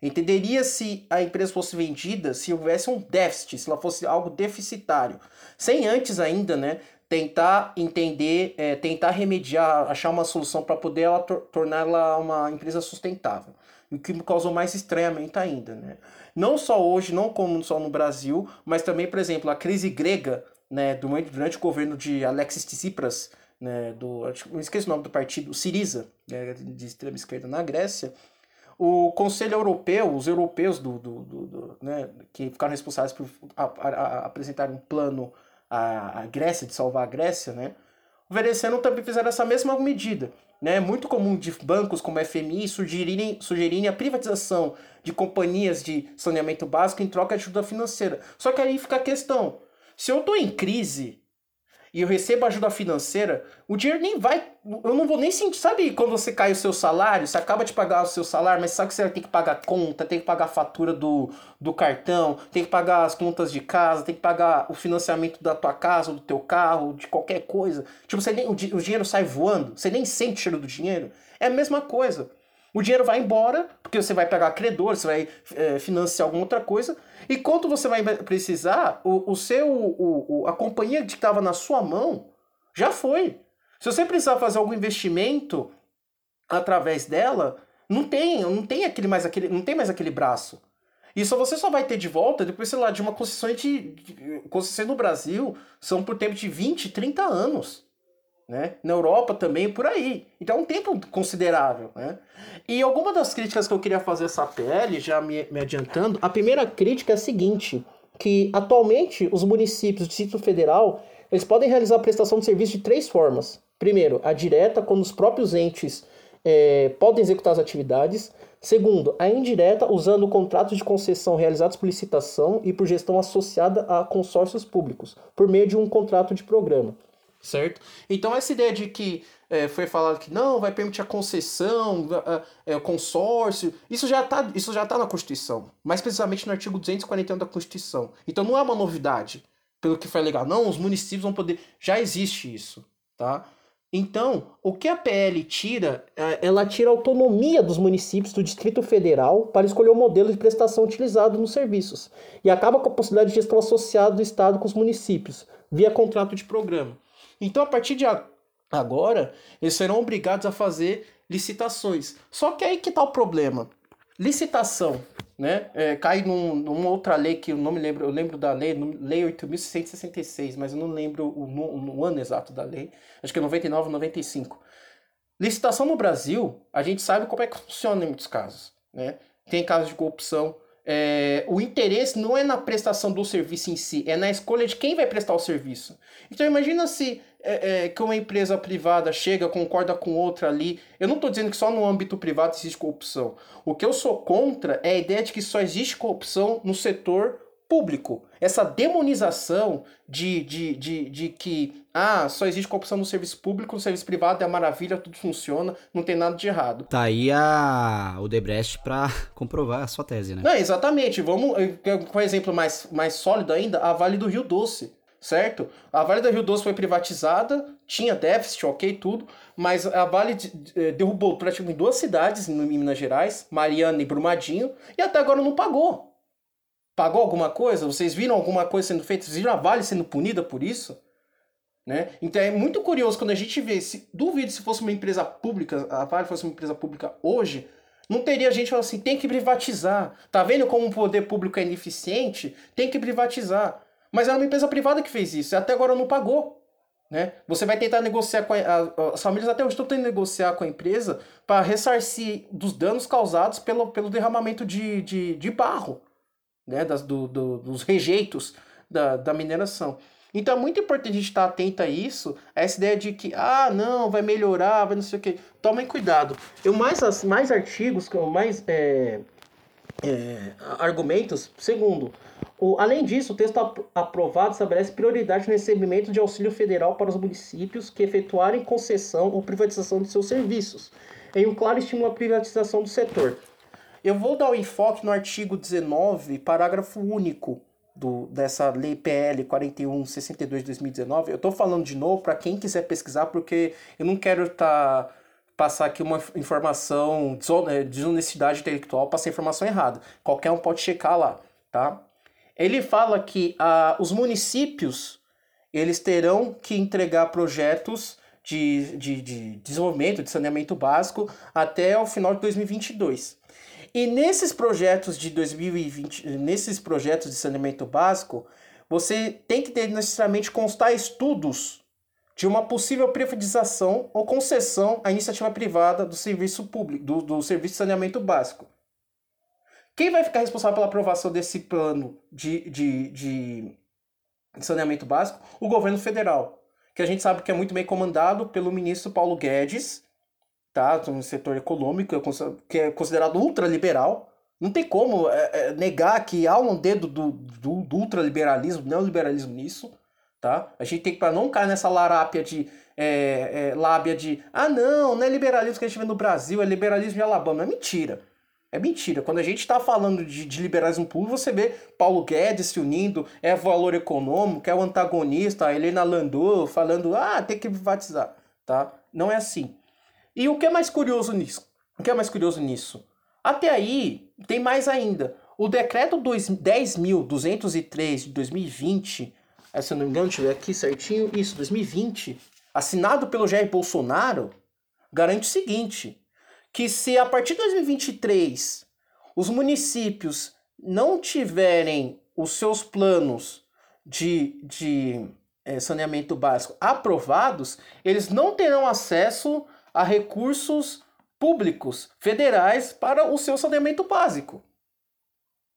Entenderia se a empresa fosse vendida se houvesse um déficit, se ela fosse algo deficitário. Sem antes ainda, né, tentar entender, é, tentar remediar, achar uma solução para poder ela tor torná-la uma empresa sustentável. O que me causou mais estranhamento ainda, né? Não só hoje, não como só no Brasil, mas também, por exemplo, a crise grega, né, durante, o governo de Alexis Tsipras, né, do, não esqueço o nome do partido, Siriza, né, de extrema esquerda na Grécia, o Conselho Europeu, os europeus do, do, do, do né, que ficaram responsáveis por a, a, a apresentar um plano a, a Grécia, de salvar a Grécia, né? O Vereceno também fizeram essa mesma medida. Né? É muito comum de bancos como a FMI sugerirem, sugerirem a privatização de companhias de saneamento básico em troca de ajuda financeira. Só que aí fica a questão. Se eu estou em crise e eu recebo ajuda financeira, o dinheiro nem vai. Eu não vou nem sentir. Sabe quando você cai o seu salário, você acaba de pagar o seu salário, mas sabe que você vai ter que pagar conta, tem que pagar a fatura do, do cartão, tem que pagar as contas de casa, tem que pagar o financiamento da tua casa, do teu carro, de qualquer coisa. Tipo, você nem, o, o dinheiro sai voando, você nem sente o cheiro do dinheiro. É a mesma coisa. O dinheiro vai embora, porque você vai pegar credor, você vai é, financiar alguma outra coisa. E quando você vai precisar, o, o seu, o, o, a companhia que estava na sua mão já foi. Se você precisar fazer algum investimento através dela, Não tem, não tem aquele mais aquele, não tem mais aquele braço. Isso você só vai ter de volta depois, sei lá, de uma concessão de, de concessão no Brasil, são por tempo de 20, 30 anos. Né? Na Europa também, por aí. Então é um tempo considerável. Né? E alguma das críticas que eu queria fazer essa PL, já me, me adiantando, a primeira crítica é a seguinte, que atualmente os municípios do Distrito Federal eles podem realizar a prestação de serviço de três formas. Primeiro, a direta, quando os próprios entes é, podem executar as atividades. Segundo, a indireta, usando contratos de concessão realizados por licitação e por gestão associada a consórcios públicos, por meio de um contrato de programa. Certo? Então, essa ideia de que é, foi falado que não, vai permitir a concessão, é, o consórcio, isso já está isso já tá na Constituição, mais precisamente no artigo 241 da Constituição. Então, não é uma novidade, pelo que foi legal. Não, os municípios vão poder. Já existe isso, tá? Então, o que a PL tira, é, ela tira a autonomia dos municípios do Distrito Federal para escolher o modelo de prestação utilizado nos serviços e acaba com a possibilidade de gestão associada do Estado com os municípios, via contrato de programa. Então, a partir de agora, eles serão obrigados a fazer licitações. Só que aí que está o problema. Licitação né? É, cai num, numa outra lei que eu não me lembro, eu lembro da lei, lei 8.666, mas eu não lembro o, no, o ano exato da lei, acho que é 99 ou 95. Licitação no Brasil, a gente sabe como é que funciona em muitos casos, né? Tem casos de corrupção, é, o interesse não é na prestação do serviço em si, é na escolha de quem vai prestar o serviço. Então imagina se é, é, que uma empresa privada chega, concorda com outra ali. Eu não estou dizendo que só no âmbito privado existe corrupção. O que eu sou contra é a ideia de que só existe corrupção no setor público. Essa demonização de, de, de, de que ah, só existe corrupção no serviço público, no serviço privado é maravilha, tudo funciona, não tem nada de errado. Tá aí a, o Debrecht para comprovar a sua tese, né? Não, exatamente. Vamos, com um exemplo mais, mais sólido ainda, a Vale do Rio Doce certo? A Vale do Rio Doce foi privatizada, tinha déficit, ok, tudo, mas a Vale eh, derrubou praticamente duas cidades em Minas Gerais, Mariana e Brumadinho, e até agora não pagou. Pagou alguma coisa? Vocês viram alguma coisa sendo feita? Vocês viram a Vale sendo punida por isso? Né? Então é muito curioso quando a gente vê, se duvido se fosse uma empresa pública, a Vale fosse uma empresa pública hoje, não teria gente falando assim, tem que privatizar. Tá vendo como o poder público é ineficiente? Tem que privatizar. Mas era uma empresa privada que fez isso, e até agora não pagou. Né? Você vai tentar negociar com a, a, as famílias até hoje estão tentando negociar com a empresa para ressarcir dos danos causados pelo, pelo derramamento de, de, de barro, né? Das, do, do, dos rejeitos da, da mineração. Então é muito importante a gente estar atento a isso, a essa ideia de que, ah, não, vai melhorar, vai não sei o quê. Tomem cuidado. Eu mais, mais artigos, mais é, é, argumentos, segundo, o, além disso, o texto aprovado estabelece prioridade no recebimento de auxílio federal para os municípios que efetuarem concessão ou privatização de seus serviços, em um claro estímulo à privatização do setor. Eu vou dar o enfoque no artigo 19, parágrafo único do, dessa lei PL 4162 de 2019. Eu estou falando de novo para quem quiser pesquisar, porque eu não quero tá, passar aqui uma informação, é, desonestidade intelectual, passar informação errada. Qualquer um pode checar lá, tá? Ele fala que ah, os municípios eles terão que entregar projetos de, de, de desenvolvimento, de saneamento básico até o final de 2022. E nesses projetos de 2020, nesses projetos de saneamento básico, você tem que ter necessariamente constar estudos de uma possível privatização ou concessão à iniciativa privada do serviço público, do, do serviço de saneamento básico. Quem vai ficar responsável pela aprovação desse plano de, de, de saneamento básico? O governo federal, que a gente sabe que é muito bem comandado pelo ministro Paulo Guedes, tá? Setor econômico que é considerado ultraliberal. Não tem como é, é, negar que há um dedo do, do, do ultraliberalismo, neoliberalismo nisso, tá? A gente tem que, para não cair nessa larápia de é, é, lábia de ah, não, não é liberalismo que a gente vê no Brasil, é liberalismo de Alabama. É mentira. É mentira. Quando a gente está falando de, de, liberalismo público, você vê Paulo Guedes se unindo, é valor econômico, é o antagonista, a Helena Landau falando, ah, tem que privatizar, tá? Não é assim. E o que é mais curioso nisso? O que é mais curioso nisso? Até aí, tem mais ainda. O decreto 10.203 de 2020, é, se eu não me engano, deixa eu ver aqui certinho, isso, 2020, assinado pelo Jair Bolsonaro, garante o seguinte, que se a partir de 2023 os municípios não tiverem os seus planos de, de é, saneamento básico aprovados, eles não terão acesso a recursos públicos federais para o seu saneamento básico.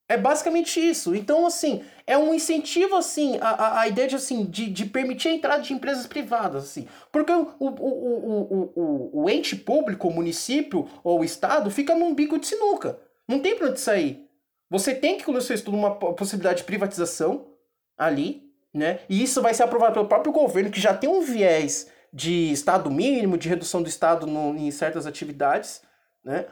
É basicamente isso. Então, assim, é um incentivo, assim, a, a ideia de, assim, de, de permitir a entrada de empresas privadas, assim. Porque o, o, o, o, o, o ente público, o município ou o estado fica num bico de sinuca. Não tem para onde sair. Você tem que, quando você estuda uma possibilidade de privatização ali, né? E isso vai ser aprovado pelo próprio governo, que já tem um viés de estado mínimo, de redução do estado no, em certas atividades, né?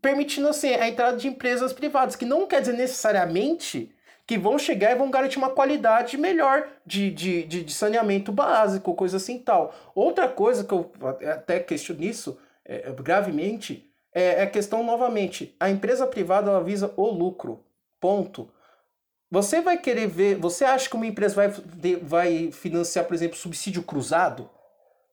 Permitindo assim a entrada de empresas privadas, que não quer dizer necessariamente que vão chegar e vão garantir uma qualidade melhor de, de, de, saneamento básico, coisa assim tal. Outra coisa que eu até questiono isso é, gravemente é, é questão novamente. A empresa privada ela visa o lucro. Ponto. Você vai querer ver. Você acha que uma empresa vai, vai financiar, por exemplo, subsídio cruzado?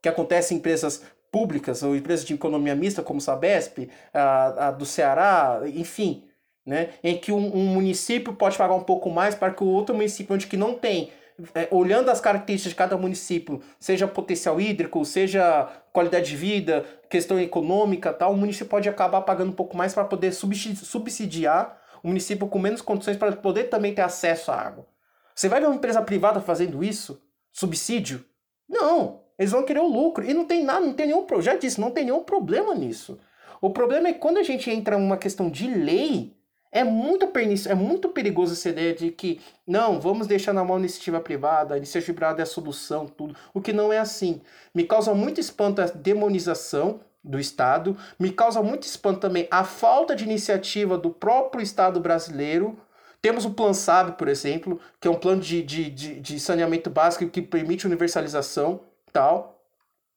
Que acontece em empresas públicas ou empresas de economia mista, como Sabesp, a, a do Ceará, enfim. Né? Em que um, um, município pode pagar um pouco mais para que o outro município, onde que não tem, é, olhando as características de cada município, seja potencial hídrico, seja qualidade de vida, questão econômica, tal, o município pode acabar pagando um pouco mais para poder subsidiar o município com menos condições para poder também ter acesso à água. Você vai ver uma empresa privada fazendo isso? Subsídio? Não, eles vão querer o lucro. E não tem nada, não tem nenhum, já disse, não tem nenhum problema nisso. O problema é que quando a gente entra numa questão de lei, é muito perniço, é muito perigoso essa ideia de que não, vamos deixar na mão a iniciativa privada, a iniciativa privada é a solução, tudo. O que não é assim. Me causa muito espanto a demonização do Estado, me causa muito espanto também a falta de iniciativa do próprio Estado brasileiro. Temos o Plan SAB, por exemplo, que é um plano de, de, de, de saneamento básico que permite universalização tal.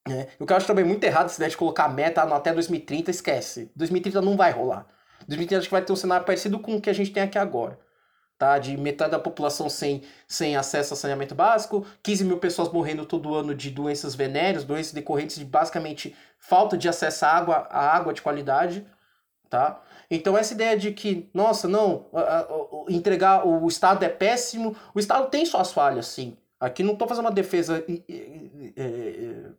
É. O que eu acho também muito errado essa ideia de colocar meta até 2030, esquece. 2030 não vai rolar. 2030 acho que vai ter um cenário parecido com o que a gente tem aqui agora. Tá? De metade da população sem, sem acesso a saneamento básico, 15 mil pessoas morrendo todo ano de doenças venéreas, doenças decorrentes de basicamente falta de acesso à água, à água de qualidade. Tá? Então essa ideia de que, nossa, não, entregar o Estado é péssimo, o Estado tem suas falhas, sim. Aqui não estou fazendo uma defesa é,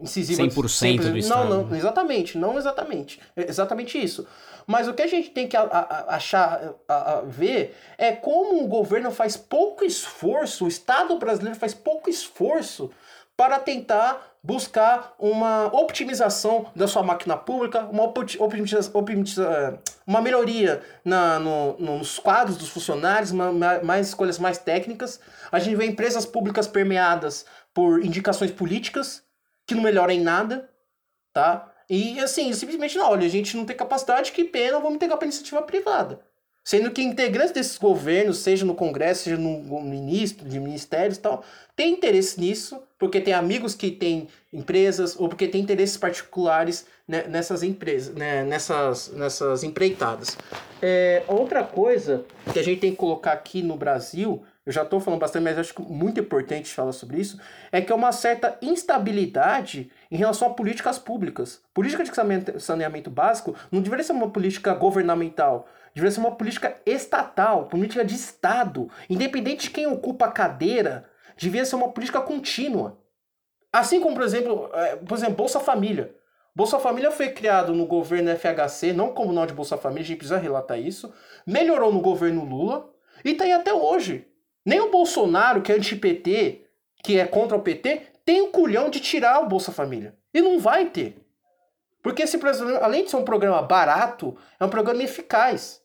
incisiva 100% sempre. do Estado. Não, não, exatamente, não exatamente. É exatamente isso. Mas o que a gente tem que a, a, achar, a, ver, é como o governo faz pouco esforço, o Estado brasileiro faz pouco esforço para tentar buscar uma optimização da sua máquina pública, uma, optimiza, optimiza, uma melhoria na, no, nos quadros dos funcionários, uma, mais escolhas mais técnicas. A gente vê empresas públicas permeadas por indicações políticas, que não melhora em nada, tá? E assim, simplesmente não, olha, a gente não tem capacidade, que pena, vamos ter a iniciativa privada. Sendo que integrantes desses governos, seja no Congresso, seja no ministro, de ministérios e tal, têm interesse nisso, porque tem amigos que têm empresas, ou porque tem interesses particulares né, nessas empresas, né, nessas, nessas empreitadas. É, outra coisa que a gente tem que colocar aqui no Brasil eu já estou falando bastante, mas acho que muito importante falar sobre isso, é que é uma certa instabilidade em relação a políticas públicas. Política de saneamento básico não deveria ser uma política governamental, deveria ser uma política estatal, política de Estado. Independente de quem ocupa a cadeira, devia ser uma política contínua. Assim como, por exemplo, é, por exemplo, Bolsa Família. Bolsa Família foi criado no governo FHC, não como nome de Bolsa Família, a gente precisa relatar isso. Melhorou no governo Lula e está aí até hoje. Nem o Bolsonaro, que é anti-PT, que é contra o PT, tem o culhão de tirar o Bolsa Família. E não vai ter. Porque esse programa, além de ser um programa barato, é um programa eficaz.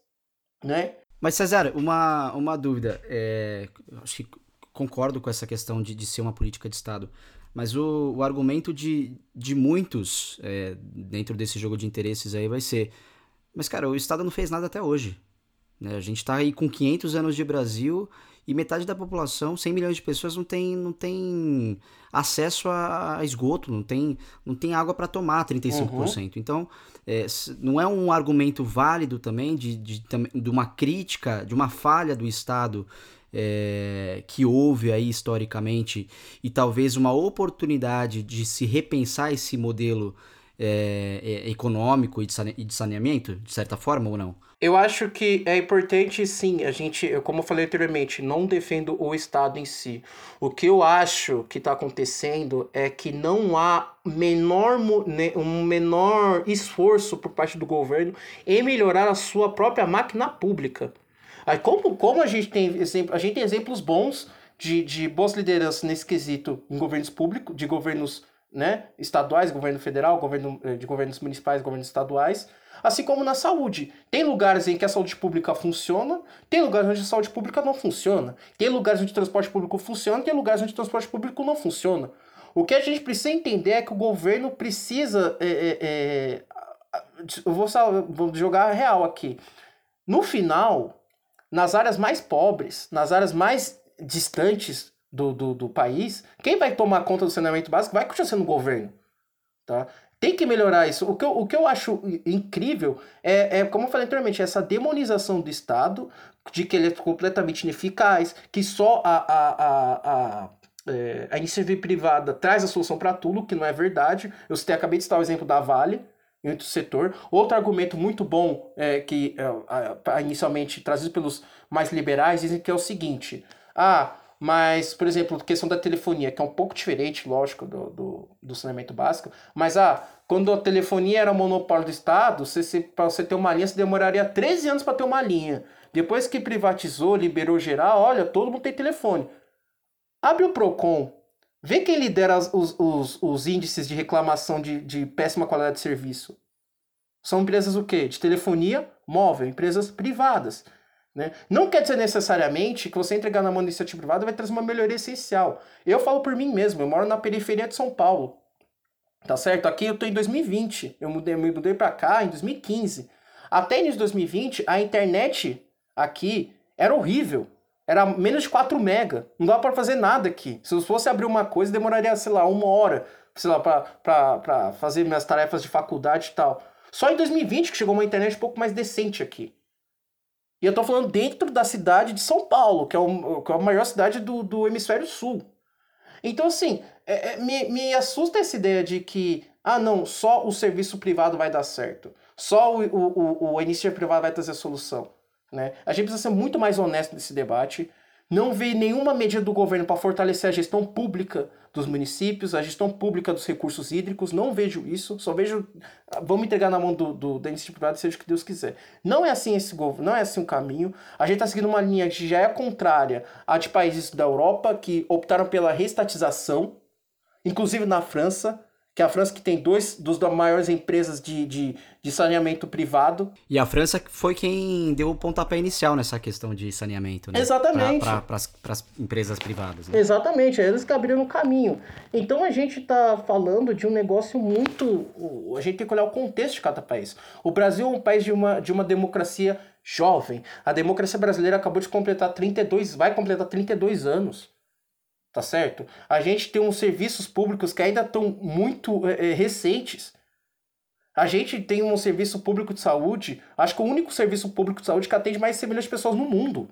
Né? Mas, César, uma, uma dúvida. É, acho que concordo com essa questão de, de ser uma política de Estado. Mas o, o argumento de, de muitos é, dentro desse jogo de interesses aí vai ser: mas, cara, o Estado não fez nada até hoje. Né? A gente está aí com 500 anos de Brasil e metade da população, 100 milhões de pessoas, não tem, não tem acesso a esgoto, não tem, não tem água para tomar 35%. Uhum. Então, é, não é um argumento válido também de, de, de uma crítica, de uma falha do Estado é, que houve aí historicamente e talvez uma oportunidade de se repensar esse modelo é, é, econômico e de saneamento, de certa forma, ou não? Eu acho que é importante, sim, a gente, como eu falei anteriormente, não defendo o Estado em si. O que eu acho que está acontecendo é que não há menor, um menor esforço por parte do governo em melhorar a sua própria máquina pública. Aí, como, como a gente tem exemplo, a gente tem exemplos bons de, de boas lideranças nesse quesito em governos públicos, de governos né, estaduais, governo federal, governo, eh, de governos municipais, governos estaduais, assim como na saúde. Tem lugares em que a saúde pública funciona, tem lugares onde a saúde pública não funciona, tem lugares onde o transporte público funciona, tem lugares onde o transporte público não funciona. O que a gente precisa entender é que o governo precisa. É, é, é, eu vou, vou jogar real aqui. No final, nas áreas mais pobres, nas áreas mais distantes do, do, do país, quem vai tomar conta do saneamento básico vai continuar sendo o governo. Tá? Tem que melhorar isso. O que eu, o que eu acho incrível é, é, como eu falei anteriormente, essa demonização do Estado, de que ele é completamente ineficaz, que só a, a, a, a, é, a iniciativa privada traz a solução para tudo, que não é verdade. Eu citei, acabei de citar o exemplo da Vale, em outro setor. Outro argumento muito bom, é, que é, inicialmente trazido pelos mais liberais, dizem que é o seguinte: ah, mas, por exemplo, questão da telefonia, que é um pouco diferente, lógico, do, do, do saneamento básico. Mas, ah, quando a telefonia era monopólio do Estado, para você ter uma linha, você demoraria 13 anos para ter uma linha. Depois que privatizou, liberou geral, olha, todo mundo tem telefone. Abre o PROCON, vê quem lidera os, os, os índices de reclamação de, de péssima qualidade de serviço. São empresas o quê? De telefonia móvel, empresas privadas. Né? Não quer dizer necessariamente que você entregar na mão da iniciativa privada vai trazer uma melhoria essencial. Eu falo por mim mesmo, eu moro na periferia de São Paulo. Tá certo? Aqui eu tô em 2020. Eu mudei, me mudei para cá em 2015. Até início de 2020, a internet aqui era horrível. Era menos de 4 mega. Não dava para fazer nada aqui. Se eu fosse abrir uma coisa, demoraria, sei lá, uma hora, sei lá, para fazer minhas tarefas de faculdade e tal. Só em 2020 que chegou uma internet um pouco mais decente aqui. E eu estou falando dentro da cidade de São Paulo, que é, o, que é a maior cidade do, do hemisfério sul. Então, assim, é, é, me, me assusta essa ideia de que, ah, não, só o serviço privado vai dar certo. Só o, o, o, a iniciativa privada vai trazer a solução. Né? A gente precisa ser muito mais honesto nesse debate. Não ver nenhuma medida do governo para fortalecer a gestão pública dos municípios, a gestão pública dos recursos hídricos, não vejo isso, só vejo, vamos entregar na mão do, do, da seja o que Deus quiser. Não é assim esse governo, não é assim o caminho, a gente está seguindo uma linha que já é contrária à de países da Europa que optaram pela restatização, inclusive na França, que é a França que tem dois dos das maiores empresas de, de, de, saneamento privado. E a França foi quem deu o pontapé inicial nessa questão de saneamento, né? Exatamente. Para as empresas privadas. Né? Exatamente, eles que abriram o caminho. Então a gente está falando de um negócio muito. A gente tem que olhar o contexto de cada país. O Brasil é um país de uma, de uma democracia jovem. A democracia brasileira acabou de completar 32, vai completar 32 anos tá certo? A gente tem uns serviços públicos que ainda estão muito é, é, recentes. A gente tem um serviço público de saúde, acho que o único serviço público de saúde que atende mais de 100 milhões de pessoas no mundo,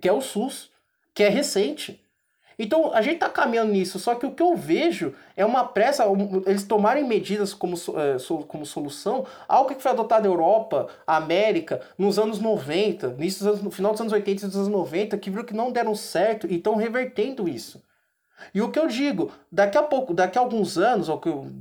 que é o SUS, que é recente. Então a gente está caminhando nisso, só que o que eu vejo é uma pressa, eles tomarem medidas como, é, como solução, algo que foi adotado na Europa, América, nos anos 90, no final dos anos 80 e dos anos 90, que viram que não deram certo e estão revertendo isso. E o que eu digo, daqui a pouco, daqui a alguns anos, ou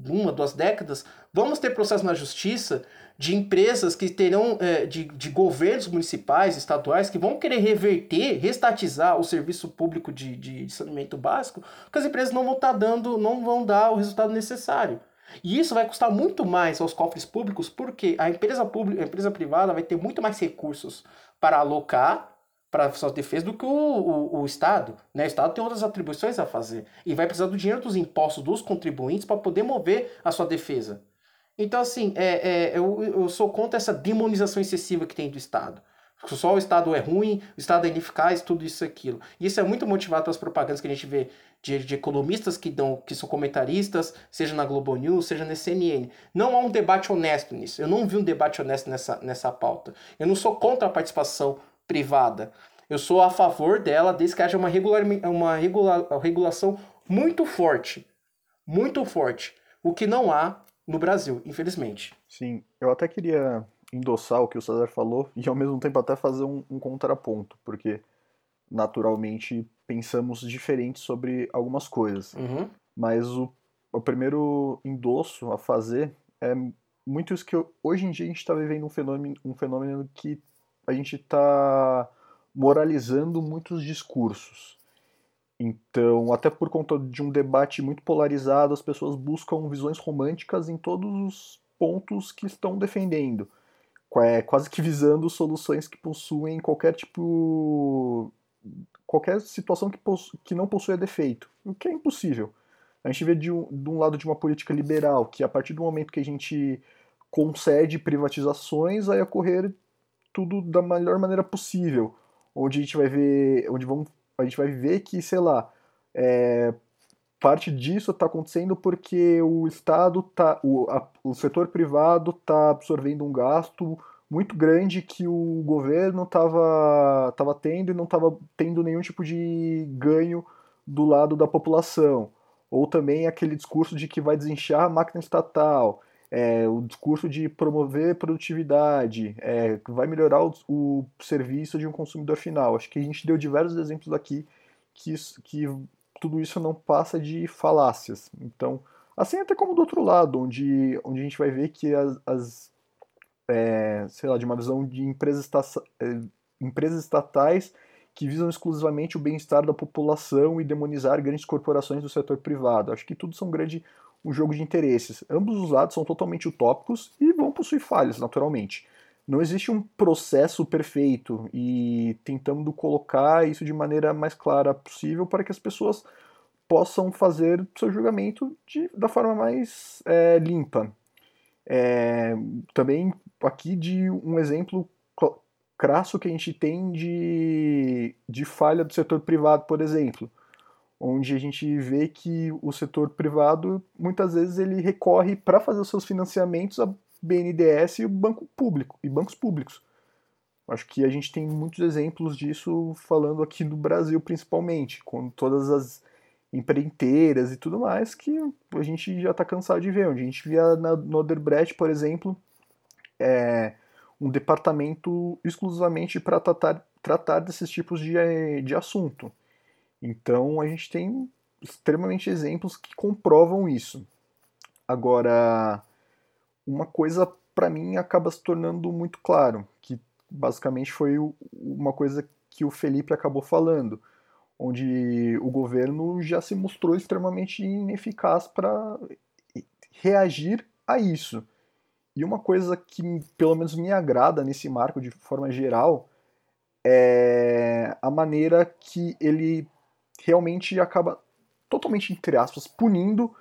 uma, duas décadas, vamos ter processo na justiça de empresas que terão, é, de, de governos municipais, estaduais, que vão querer reverter, restatizar o serviço público de, de saneamento básico, porque as empresas não vão estar tá dando, não vão dar o resultado necessário. E isso vai custar muito mais aos cofres públicos, porque a empresa pública, a empresa privada vai ter muito mais recursos para alocar para suas defesas do que o, o, o, Estado. Né? O Estado tem outras atribuições a fazer. E vai precisar do dinheiro dos impostos dos contribuintes para poder mover a sua defesa. Então, assim, é, é, eu, eu sou contra essa demonização excessiva que tem do Estado. Só o Estado é ruim, o Estado é ineficaz, tudo isso aquilo. E isso é muito motivado pelas propagandas que a gente vê de, de, economistas que, dão, que são comentaristas, seja na Globo News, seja na CNN. Não há um debate honesto nisso. Eu não vi um debate honesto nessa, nessa pauta. Eu não sou contra a participação privada. Eu sou a favor dela desde que haja uma, regular, uma regula, regulação muito forte. Muito forte. O que não há no Brasil, infelizmente. Sim, eu até queria endossar o que o César falou e ao mesmo tempo até fazer um, um contraponto, porque naturalmente pensamos diferente sobre algumas coisas. Uhum. Mas o, o primeiro endosso a fazer é muito isso que eu, hoje em dia a gente está vivendo um fenômeno, um fenômeno que a gente está moralizando muitos discursos. Então, até por conta de um debate muito polarizado, as pessoas buscam visões românticas em todos os pontos que estão defendendo, é, quase que visando soluções que possuem qualquer tipo. qualquer situação que, possu, que não possua defeito, o que é impossível. A gente vê de um, de um lado de uma política liberal, que a partir do momento que a gente concede privatizações, vai ocorrer tudo da melhor maneira possível, onde a gente vai ver, onde vão, a gente vai ver que, sei lá, é, parte disso está acontecendo porque o Estado tá, o, a, o setor privado está absorvendo um gasto muito grande que o governo estava tava tendo e não estava tendo nenhum tipo de ganho do lado da população. Ou também aquele discurso de que vai desinchar a máquina estatal, é, o discurso de promover produtividade, é, vai melhorar o, o, serviço de um consumidor final. Acho que a gente deu diversos exemplos aqui que, que tudo isso não passa de falácias. Então, assim até como do outro lado, onde, onde a gente vai ver que as, as é, sei lá, de uma visão de empresas, é, empresas estatais que visam exclusivamente o bem-estar da população e demonizar grandes corporações do setor privado. Acho que tudo são grande um jogo de interesses. Ambos os lados são totalmente utópicos e vão possuir falhas, naturalmente. Não existe um processo perfeito e tentando colocar isso de maneira mais clara possível para que as pessoas possam fazer seu julgamento de, da forma mais é, limpa. É, também aqui de um exemplo crasso que a gente tem de, de falha do setor privado, por exemplo, onde a gente vê que o setor privado muitas vezes ele recorre para fazer os seus financiamentos a BNDES e o banco público e bancos públicos. Acho que a gente tem muitos exemplos disso falando aqui no Brasil principalmente, com todas as empreiteiras e tudo mais que a gente já está cansado de ver. Onde a gente via na, no Oderbrecht, por exemplo, é, um departamento exclusivamente para tratar, tratar desses tipos de, de assunto. Então a gente tem extremamente exemplos que comprovam isso. Agora, uma coisa para mim acaba se tornando muito claro, que basicamente foi uma coisa que o Felipe acabou falando, onde o governo já se mostrou extremamente ineficaz para reagir a isso. E uma coisa que pelo menos me agrada nesse marco de forma geral é a maneira que ele realmente acaba totalmente, entre aspas, punindo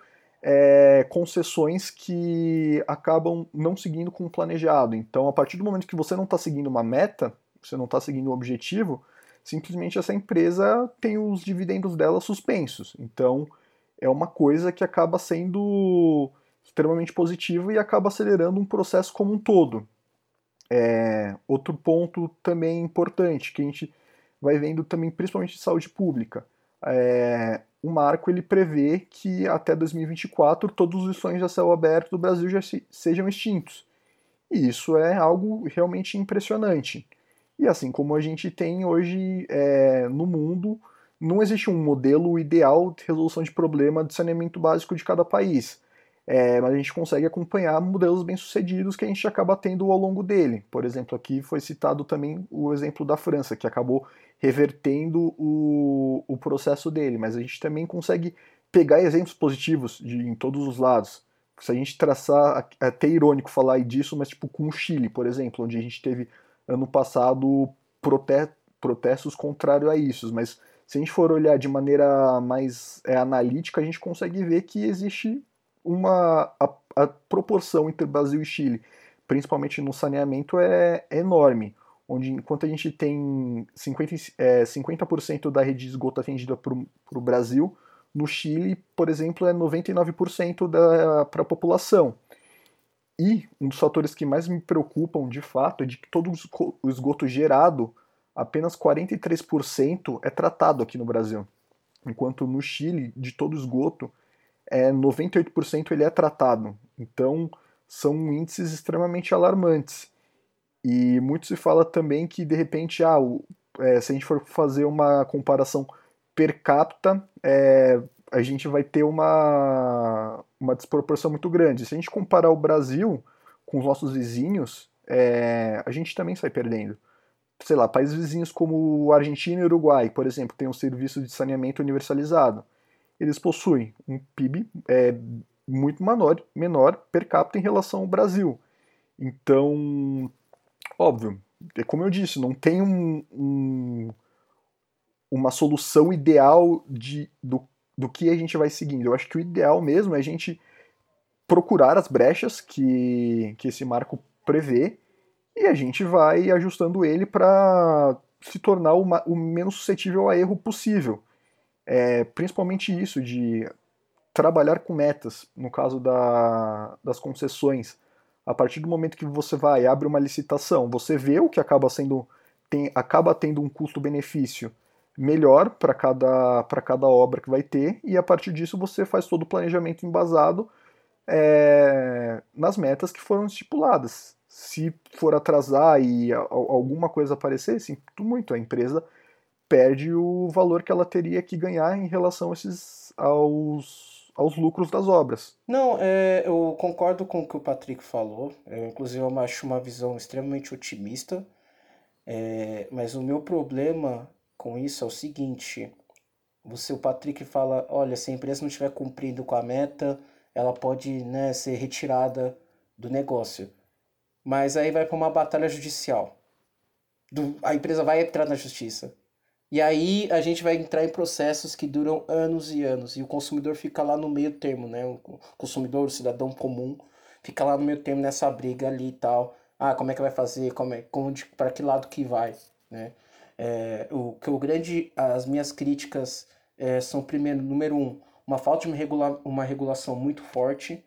é, concessões que acabam não seguindo com o planejado. Então, a partir do momento que você não está seguindo uma meta, você não está seguindo um objetivo, simplesmente essa empresa tem os dividendos dela suspensos. Então, é uma coisa que acaba sendo extremamente positiva e acaba acelerando um processo como um todo. É, outro ponto também importante que a gente vai vendo também, principalmente de saúde pública, é, o marco ele prevê que até 2024 todos os sonhos a céu aberto do Brasil já se, sejam extintos. E isso é algo realmente impressionante. E assim como a gente tem hoje é, no mundo, não existe um modelo ideal de resolução de problema de saneamento básico de cada país. É, mas a gente consegue acompanhar modelos bem-sucedidos que a gente acaba tendo ao longo dele. Por exemplo, aqui foi citado também o exemplo da França, que acabou revertendo o, o processo dele, mas a gente também consegue pegar exemplos positivos de, em todos os lados. Se a gente traçar, é até irônico falar disso, mas tipo com o Chile, por exemplo, onde a gente teve ano passado prote protestos contrários a isso, mas se a gente for olhar de maneira mais é, analítica, a gente consegue ver que existe uma a, a proporção entre Brasil e Chile, principalmente no saneamento, é, enorme onde enquanto a gente tem 50%, é, 50 da rede de esgoto atendida para o Brasil, no Chile, por exemplo, é 99% para a população. E um dos fatores que mais me preocupam, de fato, é de que todo o esgoto gerado, apenas 43% é tratado aqui no Brasil. Enquanto no Chile, de todo o esgoto, é 98% ele é tratado. Então, são índices extremamente alarmantes. E muito se fala também que, de repente, ah, o, é, se a gente for fazer uma comparação per capita, é, a gente vai ter uma, uma desproporção muito grande. Se a gente comparar o Brasil com os nossos vizinhos, é, a gente também sai perdendo. Sei lá, países vizinhos como Argentina e Uruguai, por exemplo, têm um serviço de saneamento universalizado. Eles possuem um PIB é, muito menor, menor per capita em relação ao Brasil. Então, óbvio, é como eu disse, não tem um, um, uma solução ideal de, do, do que a gente vai seguindo. Eu acho que o ideal mesmo é a gente procurar as brechas que, que esse marco prevê e a gente vai ajustando ele para se tornar o, o, menos suscetível a erro possível. É, principalmente isso de trabalhar com metas, no caso da, das concessões. A partir do momento que você vai, abre uma licitação, você vê o que acaba sendo tem, acaba tendo um custo-benefício melhor para cada, cada obra que vai ter, e a partir disso você faz todo o planejamento embasado é, nas metas que foram estipuladas. Se for atrasar e a, alguma coisa aparecer, sinto muito, a empresa perde o valor que ela teria que ganhar em relação a esses, aos aos lucros das obras. Não, é, eu concordo com o que o Patrick falou. Eu, inclusive, eu acho uma visão extremamente otimista. É, mas o meu problema com isso é o seguinte: você, o Patrick fala, olha, se a empresa não estiver cumprindo com a meta, ela pode né, ser retirada do negócio. Mas aí vai para uma batalha judicial. Do, a empresa vai entrar na justiça. E aí a gente vai entrar em processos que duram anos e anos. E o consumidor fica lá no meio termo, né? O consumidor, o cidadão comum, fica lá no meio termo nessa briga ali e tal. Ah, como é que vai fazer? Como é, para que lado que vai, né? É, o que o grande, as minhas críticas é, são primeiro, número um, uma falta de uma, regula, uma regulação muito forte,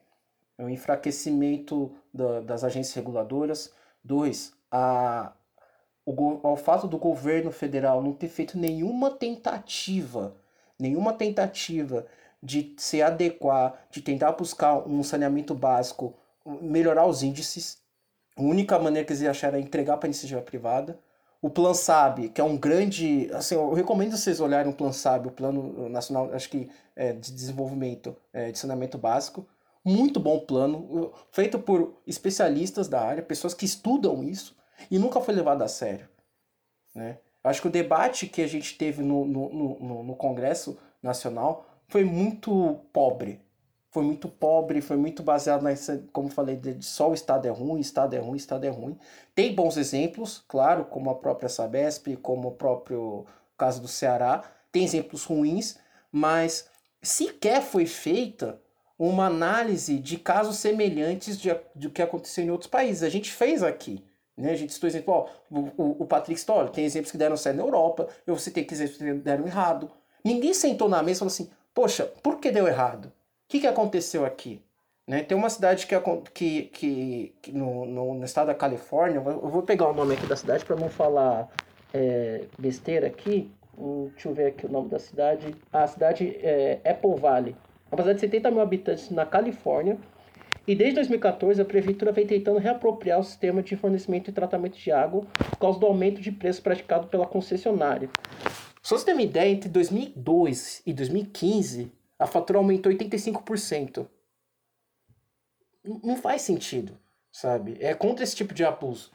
o um enfraquecimento da, das agências reguladoras. Dois, a, o, ao fato do governo federal não ter feito nenhuma tentativa, nenhuma tentativa de se adequar, de tentar buscar um saneamento básico, melhorar os índices. A única maneira que eles acharam é entregar para a iniciativa privada. O Plan SAB, que é um grande. Assim, eu recomendo vocês olharem o Plan SAB, o Plano Nacional, acho que é, de Desenvolvimento é, de Saneamento Básico. Muito bom plano, feito por especialistas da área, pessoas que estudam isso e nunca foi levado a sério. Né? Acho que o debate que a gente teve no, no, no, no Congresso Nacional foi muito pobre. Foi muito pobre, foi muito baseado nessa, como falei, de só o Estado é ruim, Estado é ruim, Estado é ruim. Tem bons exemplos, claro, como a própria Sabesp, como o próprio caso do Ceará. Tem exemplos ruins, mas sequer foi feita uma análise de casos semelhantes de, de que aconteceu em outros países. A gente fez aqui. Né? A gente citou exemplo, ó, o, o Patrick Stoll, tem exemplos que deram certo na Europa, eu você tem exemplos que deram errado. Ninguém sentou na mesa e falou assim, poxa, por que deu errado? O que, que aconteceu aqui? Né? Tem uma cidade que, que, que, que no, no, no, estado da Califórnia, eu vou pegar o nome aqui da cidade para não falar é, besteira aqui. Hum, deixa eu ver aqui o nome da cidade. A cidade é Apple Valley. Cidade de 70 mil habitantes na Califórnia. E desde 2014, a Prefeitura vem tentando reapropriar o sistema de fornecimento e tratamento de água por causa do aumento de preço praticado pela concessionária. Só você ter uma ideia, entre 2002 e 2015, a fatura aumentou 85%. Não faz sentido, sabe? É contra esse tipo de abuso.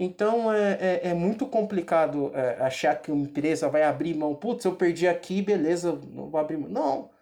Então é, é, é muito complicado é, achar que uma empresa vai abrir mão. Putz, eu perdi aqui, beleza, não vou abrir mão. Não.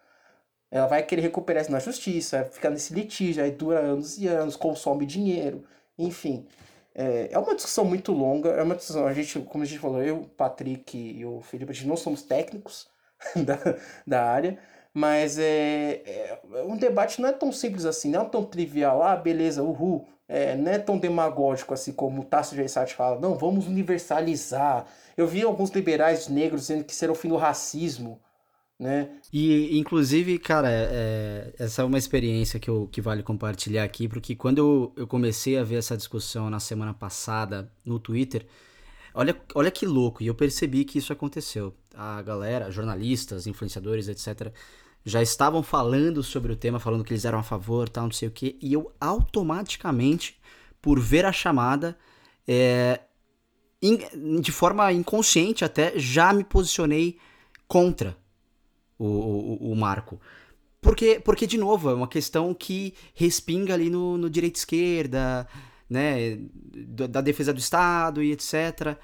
Ela vai querer recuperar isso na justiça, ficar nesse litígio, aí dura anos e anos, consome dinheiro, enfim. É, é uma discussão muito longa, é uma discussão, a gente, como a gente falou, eu, o Patrick e o Felipe, a gente não somos técnicos da, da área, mas é, é, um debate não é tão simples assim, não é tão trivial, ah, beleza, uhul, é, não é tão demagógico assim como o Tasso Gereissati fala, não, vamos universalizar. Eu vi alguns liberais negros dizendo que será o fim do racismo, né? E, inclusive, cara, é, essa é uma experiência que, eu, que vale compartilhar aqui, porque quando eu, eu comecei a ver essa discussão na semana passada no Twitter, olha, olha que louco, e eu percebi que isso aconteceu. A galera, jornalistas, influenciadores, etc., já estavam falando sobre o tema, falando que eles eram a favor, tal, não sei o que, e eu automaticamente, por ver a chamada, é, in, de forma inconsciente até, já me posicionei contra o, o, o Marco. Porque, porque, de novo, é uma questão que respinga ali no, no direita-esquerda, né, da defesa do Estado e etc.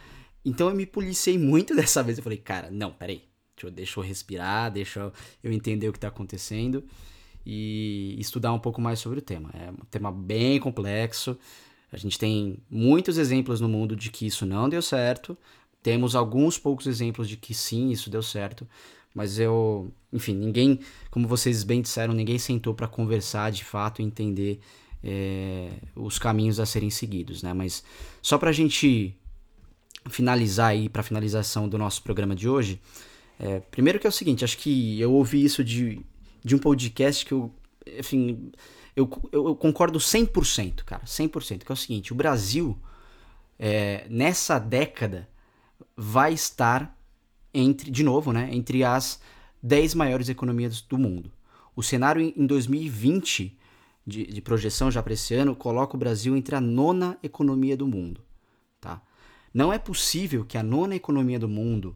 Então eu me policiei muito dessa vez. Eu falei, cara, não, peraí. Deixa eu, deixa eu respirar, deixa eu entender o que está acontecendo e estudar um pouco mais sobre o tema. É um tema bem complexo. A gente tem muitos exemplos no mundo de que isso não deu certo. Temos alguns poucos exemplos de que sim, isso deu certo. Mas eu, enfim, ninguém, como vocês bem disseram, ninguém sentou para conversar de fato e entender é, os caminhos a serem seguidos, né? Mas só para a gente finalizar aí, para finalização do nosso programa de hoje, é, primeiro que é o seguinte, acho que eu ouvi isso de, de um podcast que eu, enfim, eu, eu, eu concordo 100%, cara, 100%, que é o seguinte, o Brasil, é, nessa década, vai estar entre, de novo, né, entre as 10 maiores economias do mundo. O cenário em 2020, de, de projeção já para esse ano, coloca o Brasil entre a nona economia do mundo. Tá? Não é possível que a nona economia do mundo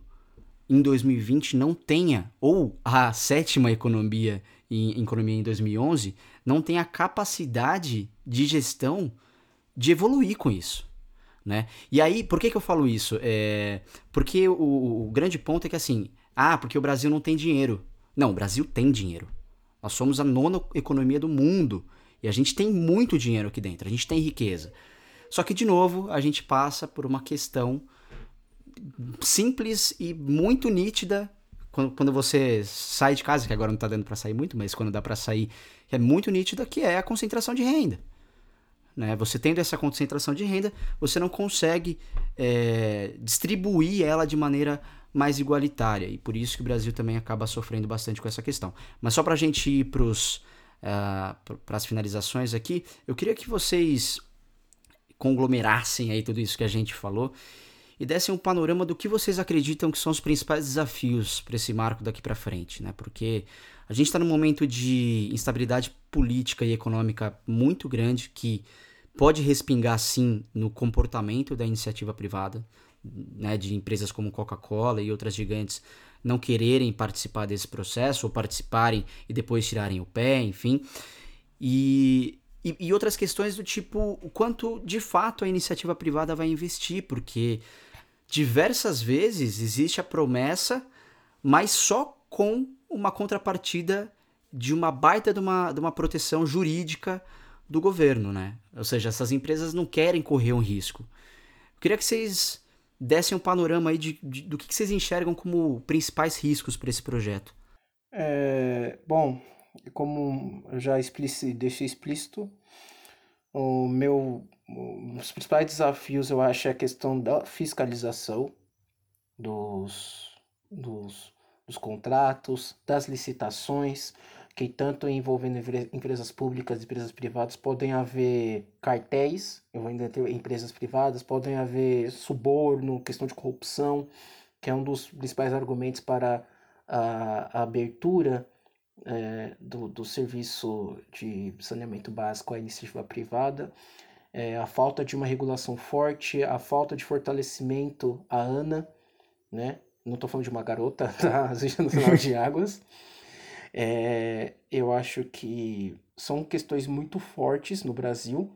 em 2020 não tenha, ou a sétima economia em, economia em 2011, não tenha capacidade de gestão de evoluir com isso. Né? E aí, por que, que eu falo isso? É, porque o, o grande ponto é que assim, ah, porque o Brasil não tem dinheiro. Não, o Brasil tem dinheiro. Nós somos a nona economia do mundo. E a gente tem muito dinheiro aqui dentro, a gente tem riqueza. Só que, de novo, a gente passa por uma questão simples e muito nítida quando, quando você sai de casa, que agora não está dando para sair muito, mas quando dá para sair, é muito nítida, que é a concentração de renda. Né? Você tendo essa concentração de renda, você não consegue é, distribuir ela de maneira mais igualitária. E por isso que o Brasil também acaba sofrendo bastante com essa questão. Mas só para a gente ir para uh, as finalizações aqui, eu queria que vocês conglomerassem aí tudo isso que a gente falou e dessem um panorama do que vocês acreditam que são os principais desafios para esse marco daqui para frente, né? Porque a gente está num momento de instabilidade política e econômica muito grande que pode respingar sim no comportamento da iniciativa privada, né, de empresas como Coca-Cola e outras gigantes não quererem participar desse processo ou participarem e depois tirarem o pé, enfim. E e, e, outras questões do tipo o quanto de fato a iniciativa privada vai investir, porque diversas vezes existe a promessa, mas só com uma contrapartida de uma baita de uma, de uma proteção jurídica do governo, né? Ou seja, essas empresas não querem correr um risco. Eu queria que vocês dessem um panorama aí de, de do que, que vocês enxergam como principais riscos para esse projeto. É, bom, como eu já deixei explícito, o meu, os principais desafios eu acho é a questão da fiscalização dos, dos, dos contratos, das licitações, que tanto envolvendo empresas públicas e empresas privadas podem haver cartéis, ter empresas privadas, podem haver suborno, questão de corrupção, que é um dos principais argumentos para a, a abertura é, do, do serviço de saneamento básico à iniciativa privada, é, a falta de uma regulação forte, a falta de fortalecimento à ANA, né? não estou falando de uma garota da Agência Nacional de Águas, é, eu acho que são questões muito fortes no Brasil.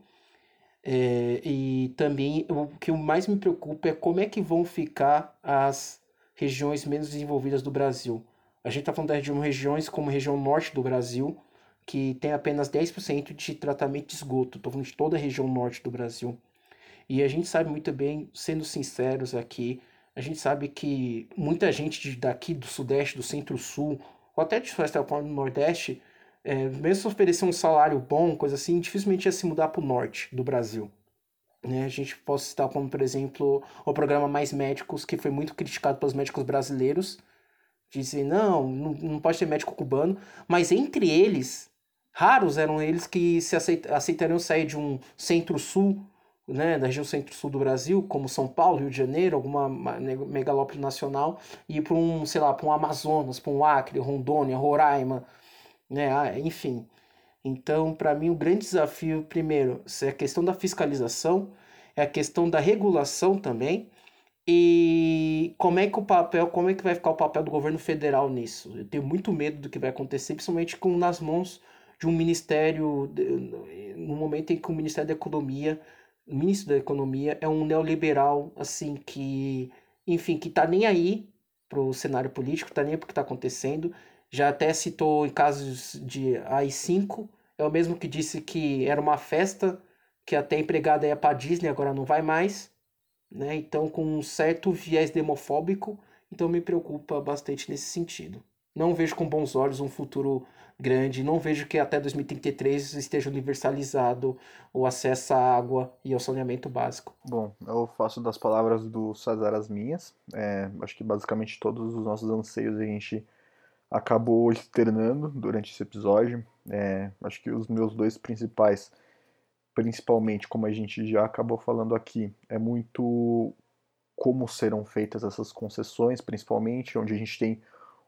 É, e também o que mais me preocupa é como é que vão ficar as regiões menos desenvolvidas do Brasil. A gente está falando de regiões como a região norte do Brasil, que tem apenas 10% de tratamento de esgoto. Estou falando de toda a região norte do Brasil. E a gente sabe muito bem, sendo sinceros aqui, a gente sabe que muita gente daqui do Sudeste, do Centro-Sul, ou até de Sudeste do Nordeste, é, mesmo se oferecer um salário bom, coisa assim, dificilmente ia se mudar para o norte do Brasil. Né? A gente pode citar como, por exemplo, o programa Mais Médicos, que foi muito criticado pelos médicos brasileiros, dizem, não, não, não pode ter médico cubano, mas entre eles, raros eram eles que se aceitariam sair de um centro-sul, né, da região centro-sul do Brasil, como São Paulo, Rio de Janeiro, alguma megalópole nacional, e para um, sei lá, para um Amazonas, para um Acre, Rondônia, Roraima, né? Ah, enfim. Então, para mim, o grande desafio, primeiro, é a questão da fiscalização, é a questão da regulação também, e como é que o papel, como é que vai ficar o papel do governo federal nisso? Eu tenho muito medo do que vai acontecer, principalmente com nas mãos de um ministério, no momento em que o Ministério da Economia, ministro da Economia é um neoliberal, assim, que, enfim, que tá nem aí pro cenário político, tá nem pro que tá acontecendo, já até citou em casos de AI-5, é o mesmo que disse que era uma festa, que até empregada ia para Disney, agora não vai mais, né? Então, com um certo viés demofóbico, então me preocupa bastante nesse sentido. Não vejo com bons olhos um futuro grande, não vejo que até 2033 esteja universalizado o acesso à água e ao saneamento básico. Bom, eu faço das palavras do César as minhas. É, acho que basicamente todos os nossos anseios a gente acabou externando durante esse episódio. É, acho que os meus dois principais, principalmente como a gente já acabou falando aqui, é muito como serão feitas essas concessões, principalmente onde a gente tem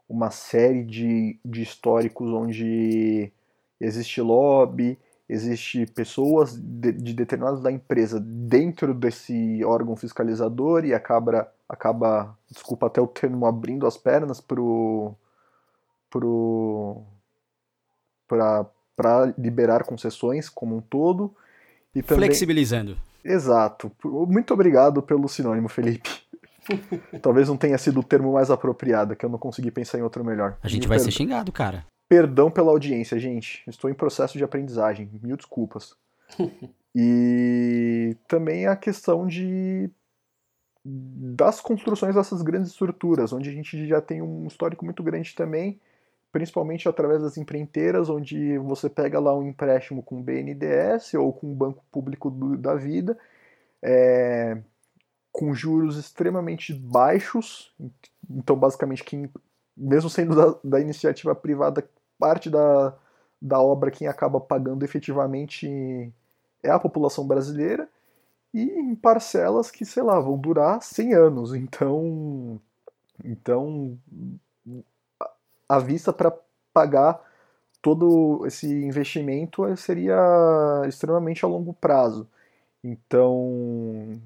uma série de, de históricos onde existe lobby, existe pessoas de, de determinados da empresa dentro desse órgão fiscalizador e acaba, acaba desculpa até o termo, abrindo as pernas pro para liberar concessões como um todo. E também... Flexibilizando. Exato. Muito obrigado pelo sinônimo, Felipe. Talvez não tenha sido o termo mais apropriado, que eu não consegui pensar em outro melhor. A gente vai per... ser xingado, cara. Perdão pela audiência, gente. Estou em processo de aprendizagem. Mil desculpas. e também a questão de das construções dessas grandes estruturas, onde a gente já tem um histórico muito grande também principalmente através das empreiteiras, onde você pega lá um empréstimo com BNDES ou com o Banco Público do, da Vida, é, com juros extremamente baixos. Então, basicamente, quem, mesmo sendo da, da iniciativa privada, parte da, da obra, quem acaba pagando efetivamente é a população brasileira, e em parcelas que, sei lá, vão durar 100 anos. Então, então à vista para pagar todo esse investimento seria extremamente a longo prazo. Então,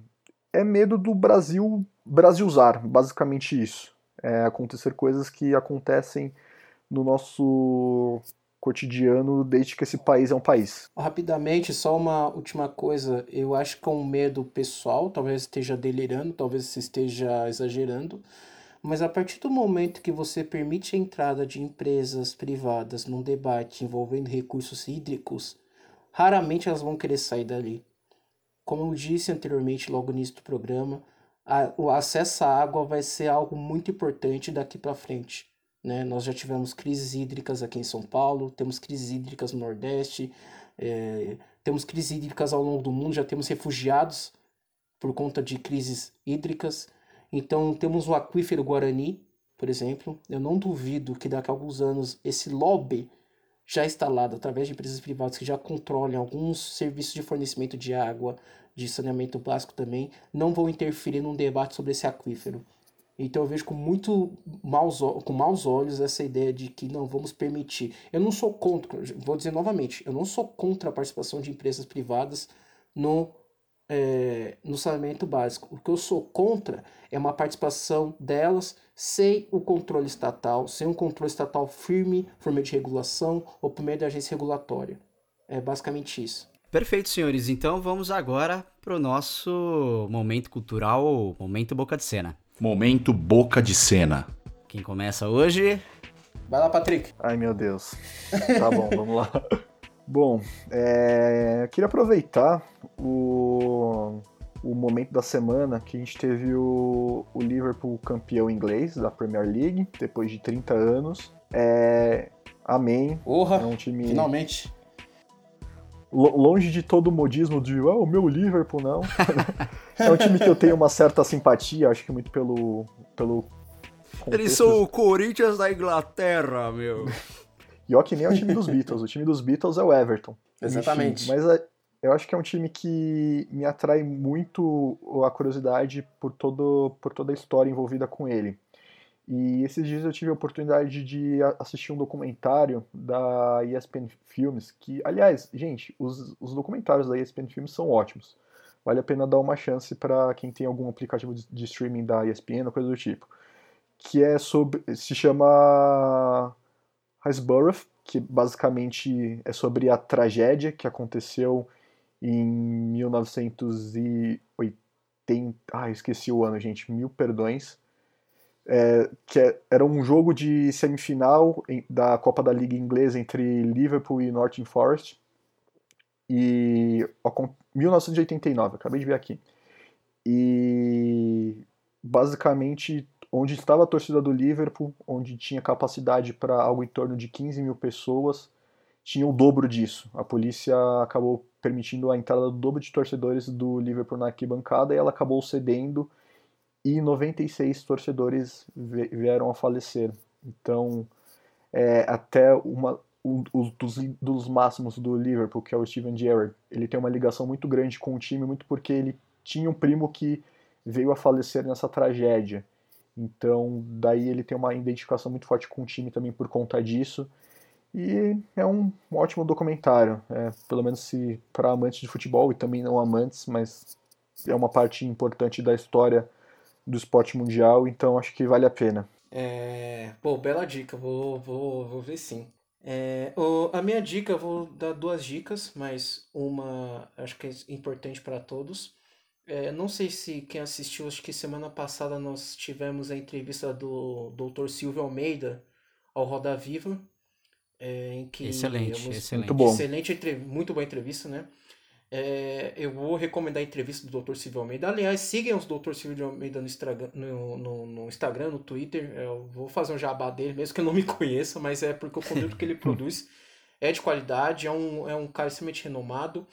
é medo do Brasil brasilzar, basicamente isso. É acontecer coisas que acontecem no nosso cotidiano desde que esse país é um país. Rapidamente, só uma última coisa. Eu acho que é um medo pessoal, talvez esteja delirando, talvez esteja exagerando, mas a partir do momento que você permite a entrada de empresas privadas num debate envolvendo recursos hídricos, raramente elas vão querer sair dali. Como eu disse anteriormente, logo no início do programa, a, o acesso à água vai ser algo muito importante daqui para frente. Né? Nós já tivemos crises hídricas aqui em São Paulo, temos crises hídricas no Nordeste, é, temos crises hídricas ao longo do mundo, já temos refugiados por conta de crises hídricas. Então temos o aquífero Guarani, por exemplo. Eu não duvido que daqui a alguns anos esse lobby já instalado através de empresas privadas que já controlem alguns serviços de fornecimento de água, de saneamento básico também, não vão interferir num debate sobre esse aquífero. Então eu vejo com muito maus, com maus olhos essa ideia de que não vamos permitir. Eu não sou contra, vou dizer novamente, eu não sou contra a participação de empresas privadas no é, no saneamento básico. O que eu sou contra é uma participação delas sem o controle estatal, sem um controle estatal firme por meio de regulação ou por meio da agência regulatória. É basicamente isso. Perfeito, senhores. Então vamos agora para o nosso momento cultural, momento boca de cena. Momento boca de cena. Quem começa hoje? Vai lá, Patrick. Ai, meu Deus. Tá bom, vamos lá. Bom, é, queria aproveitar o, o momento da semana que a gente teve o, o Liverpool campeão inglês da Premier League, depois de 30 anos. É, amém. Porra, é um time... finalmente. Longe de todo o modismo de ah, o meu Liverpool, não. é um time que eu tenho uma certa simpatia, acho que muito pelo. pelo Eles são o Corinthians da Inglaterra, meu. E ó que nem é o time dos Beatles, o time dos Beatles é o Everton. Exatamente. Enfim, mas é, eu acho que é um time que me atrai muito a curiosidade por, todo, por toda a história envolvida com ele. E esses dias eu tive a oportunidade de assistir um documentário da ESPN Filmes, que, aliás, gente, os, os documentários da ESPN Filmes são ótimos. Vale a pena dar uma chance para quem tem algum aplicativo de streaming da ESPN ou coisa do tipo. Que é sobre. se chama Hillsborough, que basicamente é sobre a tragédia que aconteceu em 1980. Ah, esqueci o ano, gente. Mil perdões é, que é, era um jogo de semifinal em, da Copa da Liga Inglesa entre Liverpool e Northern Forest. E. Ó, 1989, acabei de ver aqui. E. Basicamente, onde estava a torcida do Liverpool, onde tinha capacidade para algo em torno de 15 mil pessoas, tinha o dobro disso. A polícia acabou permitindo a entrada do dobro de torcedores do Liverpool na arquibancada e ela acabou cedendo e 96 torcedores vieram a falecer. Então, é, até uma, um, dos, dos máximos do Liverpool, que é o Steven Gerrard, ele tem uma ligação muito grande com o time, muito porque ele tinha um primo que veio a falecer nessa tragédia. Então, daí ele tem uma identificação muito forte com o time também por conta disso. E é um, ótimo documentário, é, pelo menos se para amantes de futebol e também não amantes, mas é uma parte importante da história do esporte mundial, então acho que vale a pena. É, pô, bela dica, vou, vou, vou ver sim. É, o, a minha dica, eu vou dar duas dicas, mas uma acho que é importante para todos. É, não sei se quem assistiu, acho que semana passada nós tivemos a entrevista do Dr. Silvio Almeida ao Roda Viva. É, em que excelente, excelente. Muito bom. Excelente, muito boa entrevista, né? É, eu vou recomendar a entrevista do Dr. Silvio Almeida. Aliás, sigam os Dr. Silvio Almeida no, Instagram, no, no, no, Instagram, no Twitter. Eu vou fazer um jabá dele, mesmo que eu não me conheça, mas é porque o conteúdo que ele produz é de qualidade, é um, é um cara extremamente renomado.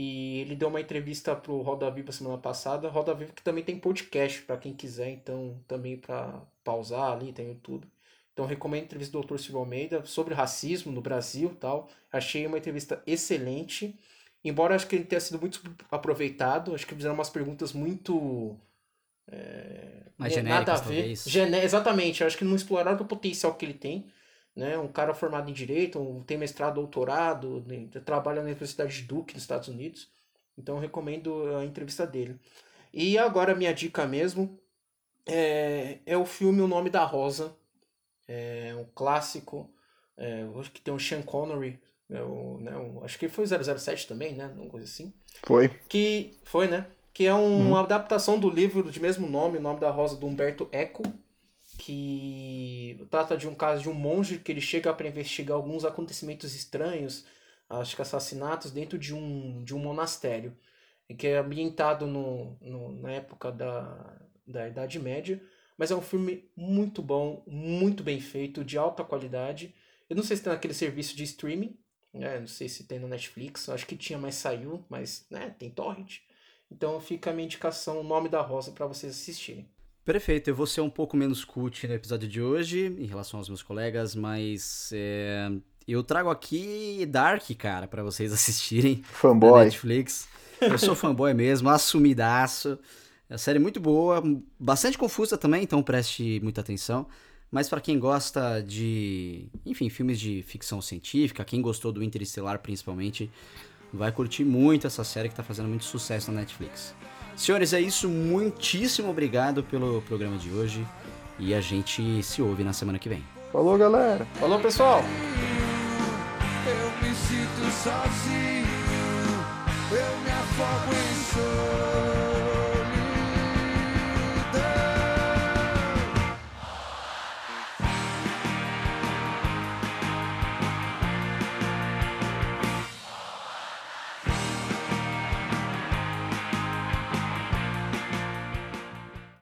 E ele deu uma entrevista pro Roda Viva semana passada. Roda Viva que também tem podcast para quem quiser, então também para pausar ali, tem tudo. Então recomendo a entrevista do Dr. Silvio Almeida sobre racismo no Brasil tal. Achei uma entrevista excelente. Embora acho que ele tenha sido muito aproveitado, acho que fizeram umas perguntas muito. É, Mais nada a ver. Gené exatamente, acho que não exploraram o potencial que ele tem. Né? Um cara formado em direito, um, tem mestrado, doutorado, né? trabalha na Universidade de Duke, nos Estados Unidos. Então eu recomendo a entrevista dele. E agora minha dica mesmo é, é o filme O Nome da Rosa. É um clássico. É, acho que tem o Sean Connery é o, né, o, acho que foi 007 também, né? Uma coisa assim. Foi. Que foi, né? Que é um, uhum. uma adaptação do livro de mesmo nome, O Nome da Rosa, do Humberto Eco, que trata de um caso de um monge que ele chega para investigar alguns acontecimentos estranhos, acho que assassinatos, dentro de um, de um monastério, que é ambientado no, no, na época da, da Idade Média, mas é um filme muito bom, muito bem feito, de alta qualidade. Eu não sei se tem naquele serviço de streaming, né? Não sei se tem no Netflix, acho que tinha, mas saiu, mas né, tem torrent. Então fica a minha indicação, o nome da rosa para vocês assistirem. Perfeito, eu vou ser um pouco menos cult no episódio de hoje, em relação aos meus colegas, mas é, eu trago aqui Dark, cara, para vocês assistirem. Fanboy. Netflix. Eu sou fanboy mesmo, assumidaço. É uma série muito boa, bastante confusa também, então preste muita atenção. Mas para quem gosta de, enfim, filmes de ficção científica, quem gostou do Interestelar principalmente, vai curtir muito essa série que está fazendo muito sucesso na Netflix. Senhores, é isso. Muitíssimo obrigado pelo programa de hoje e a gente se ouve na semana que vem. Falou, galera. Falou, pessoal. Eu me sinto sozinho, eu me afogo em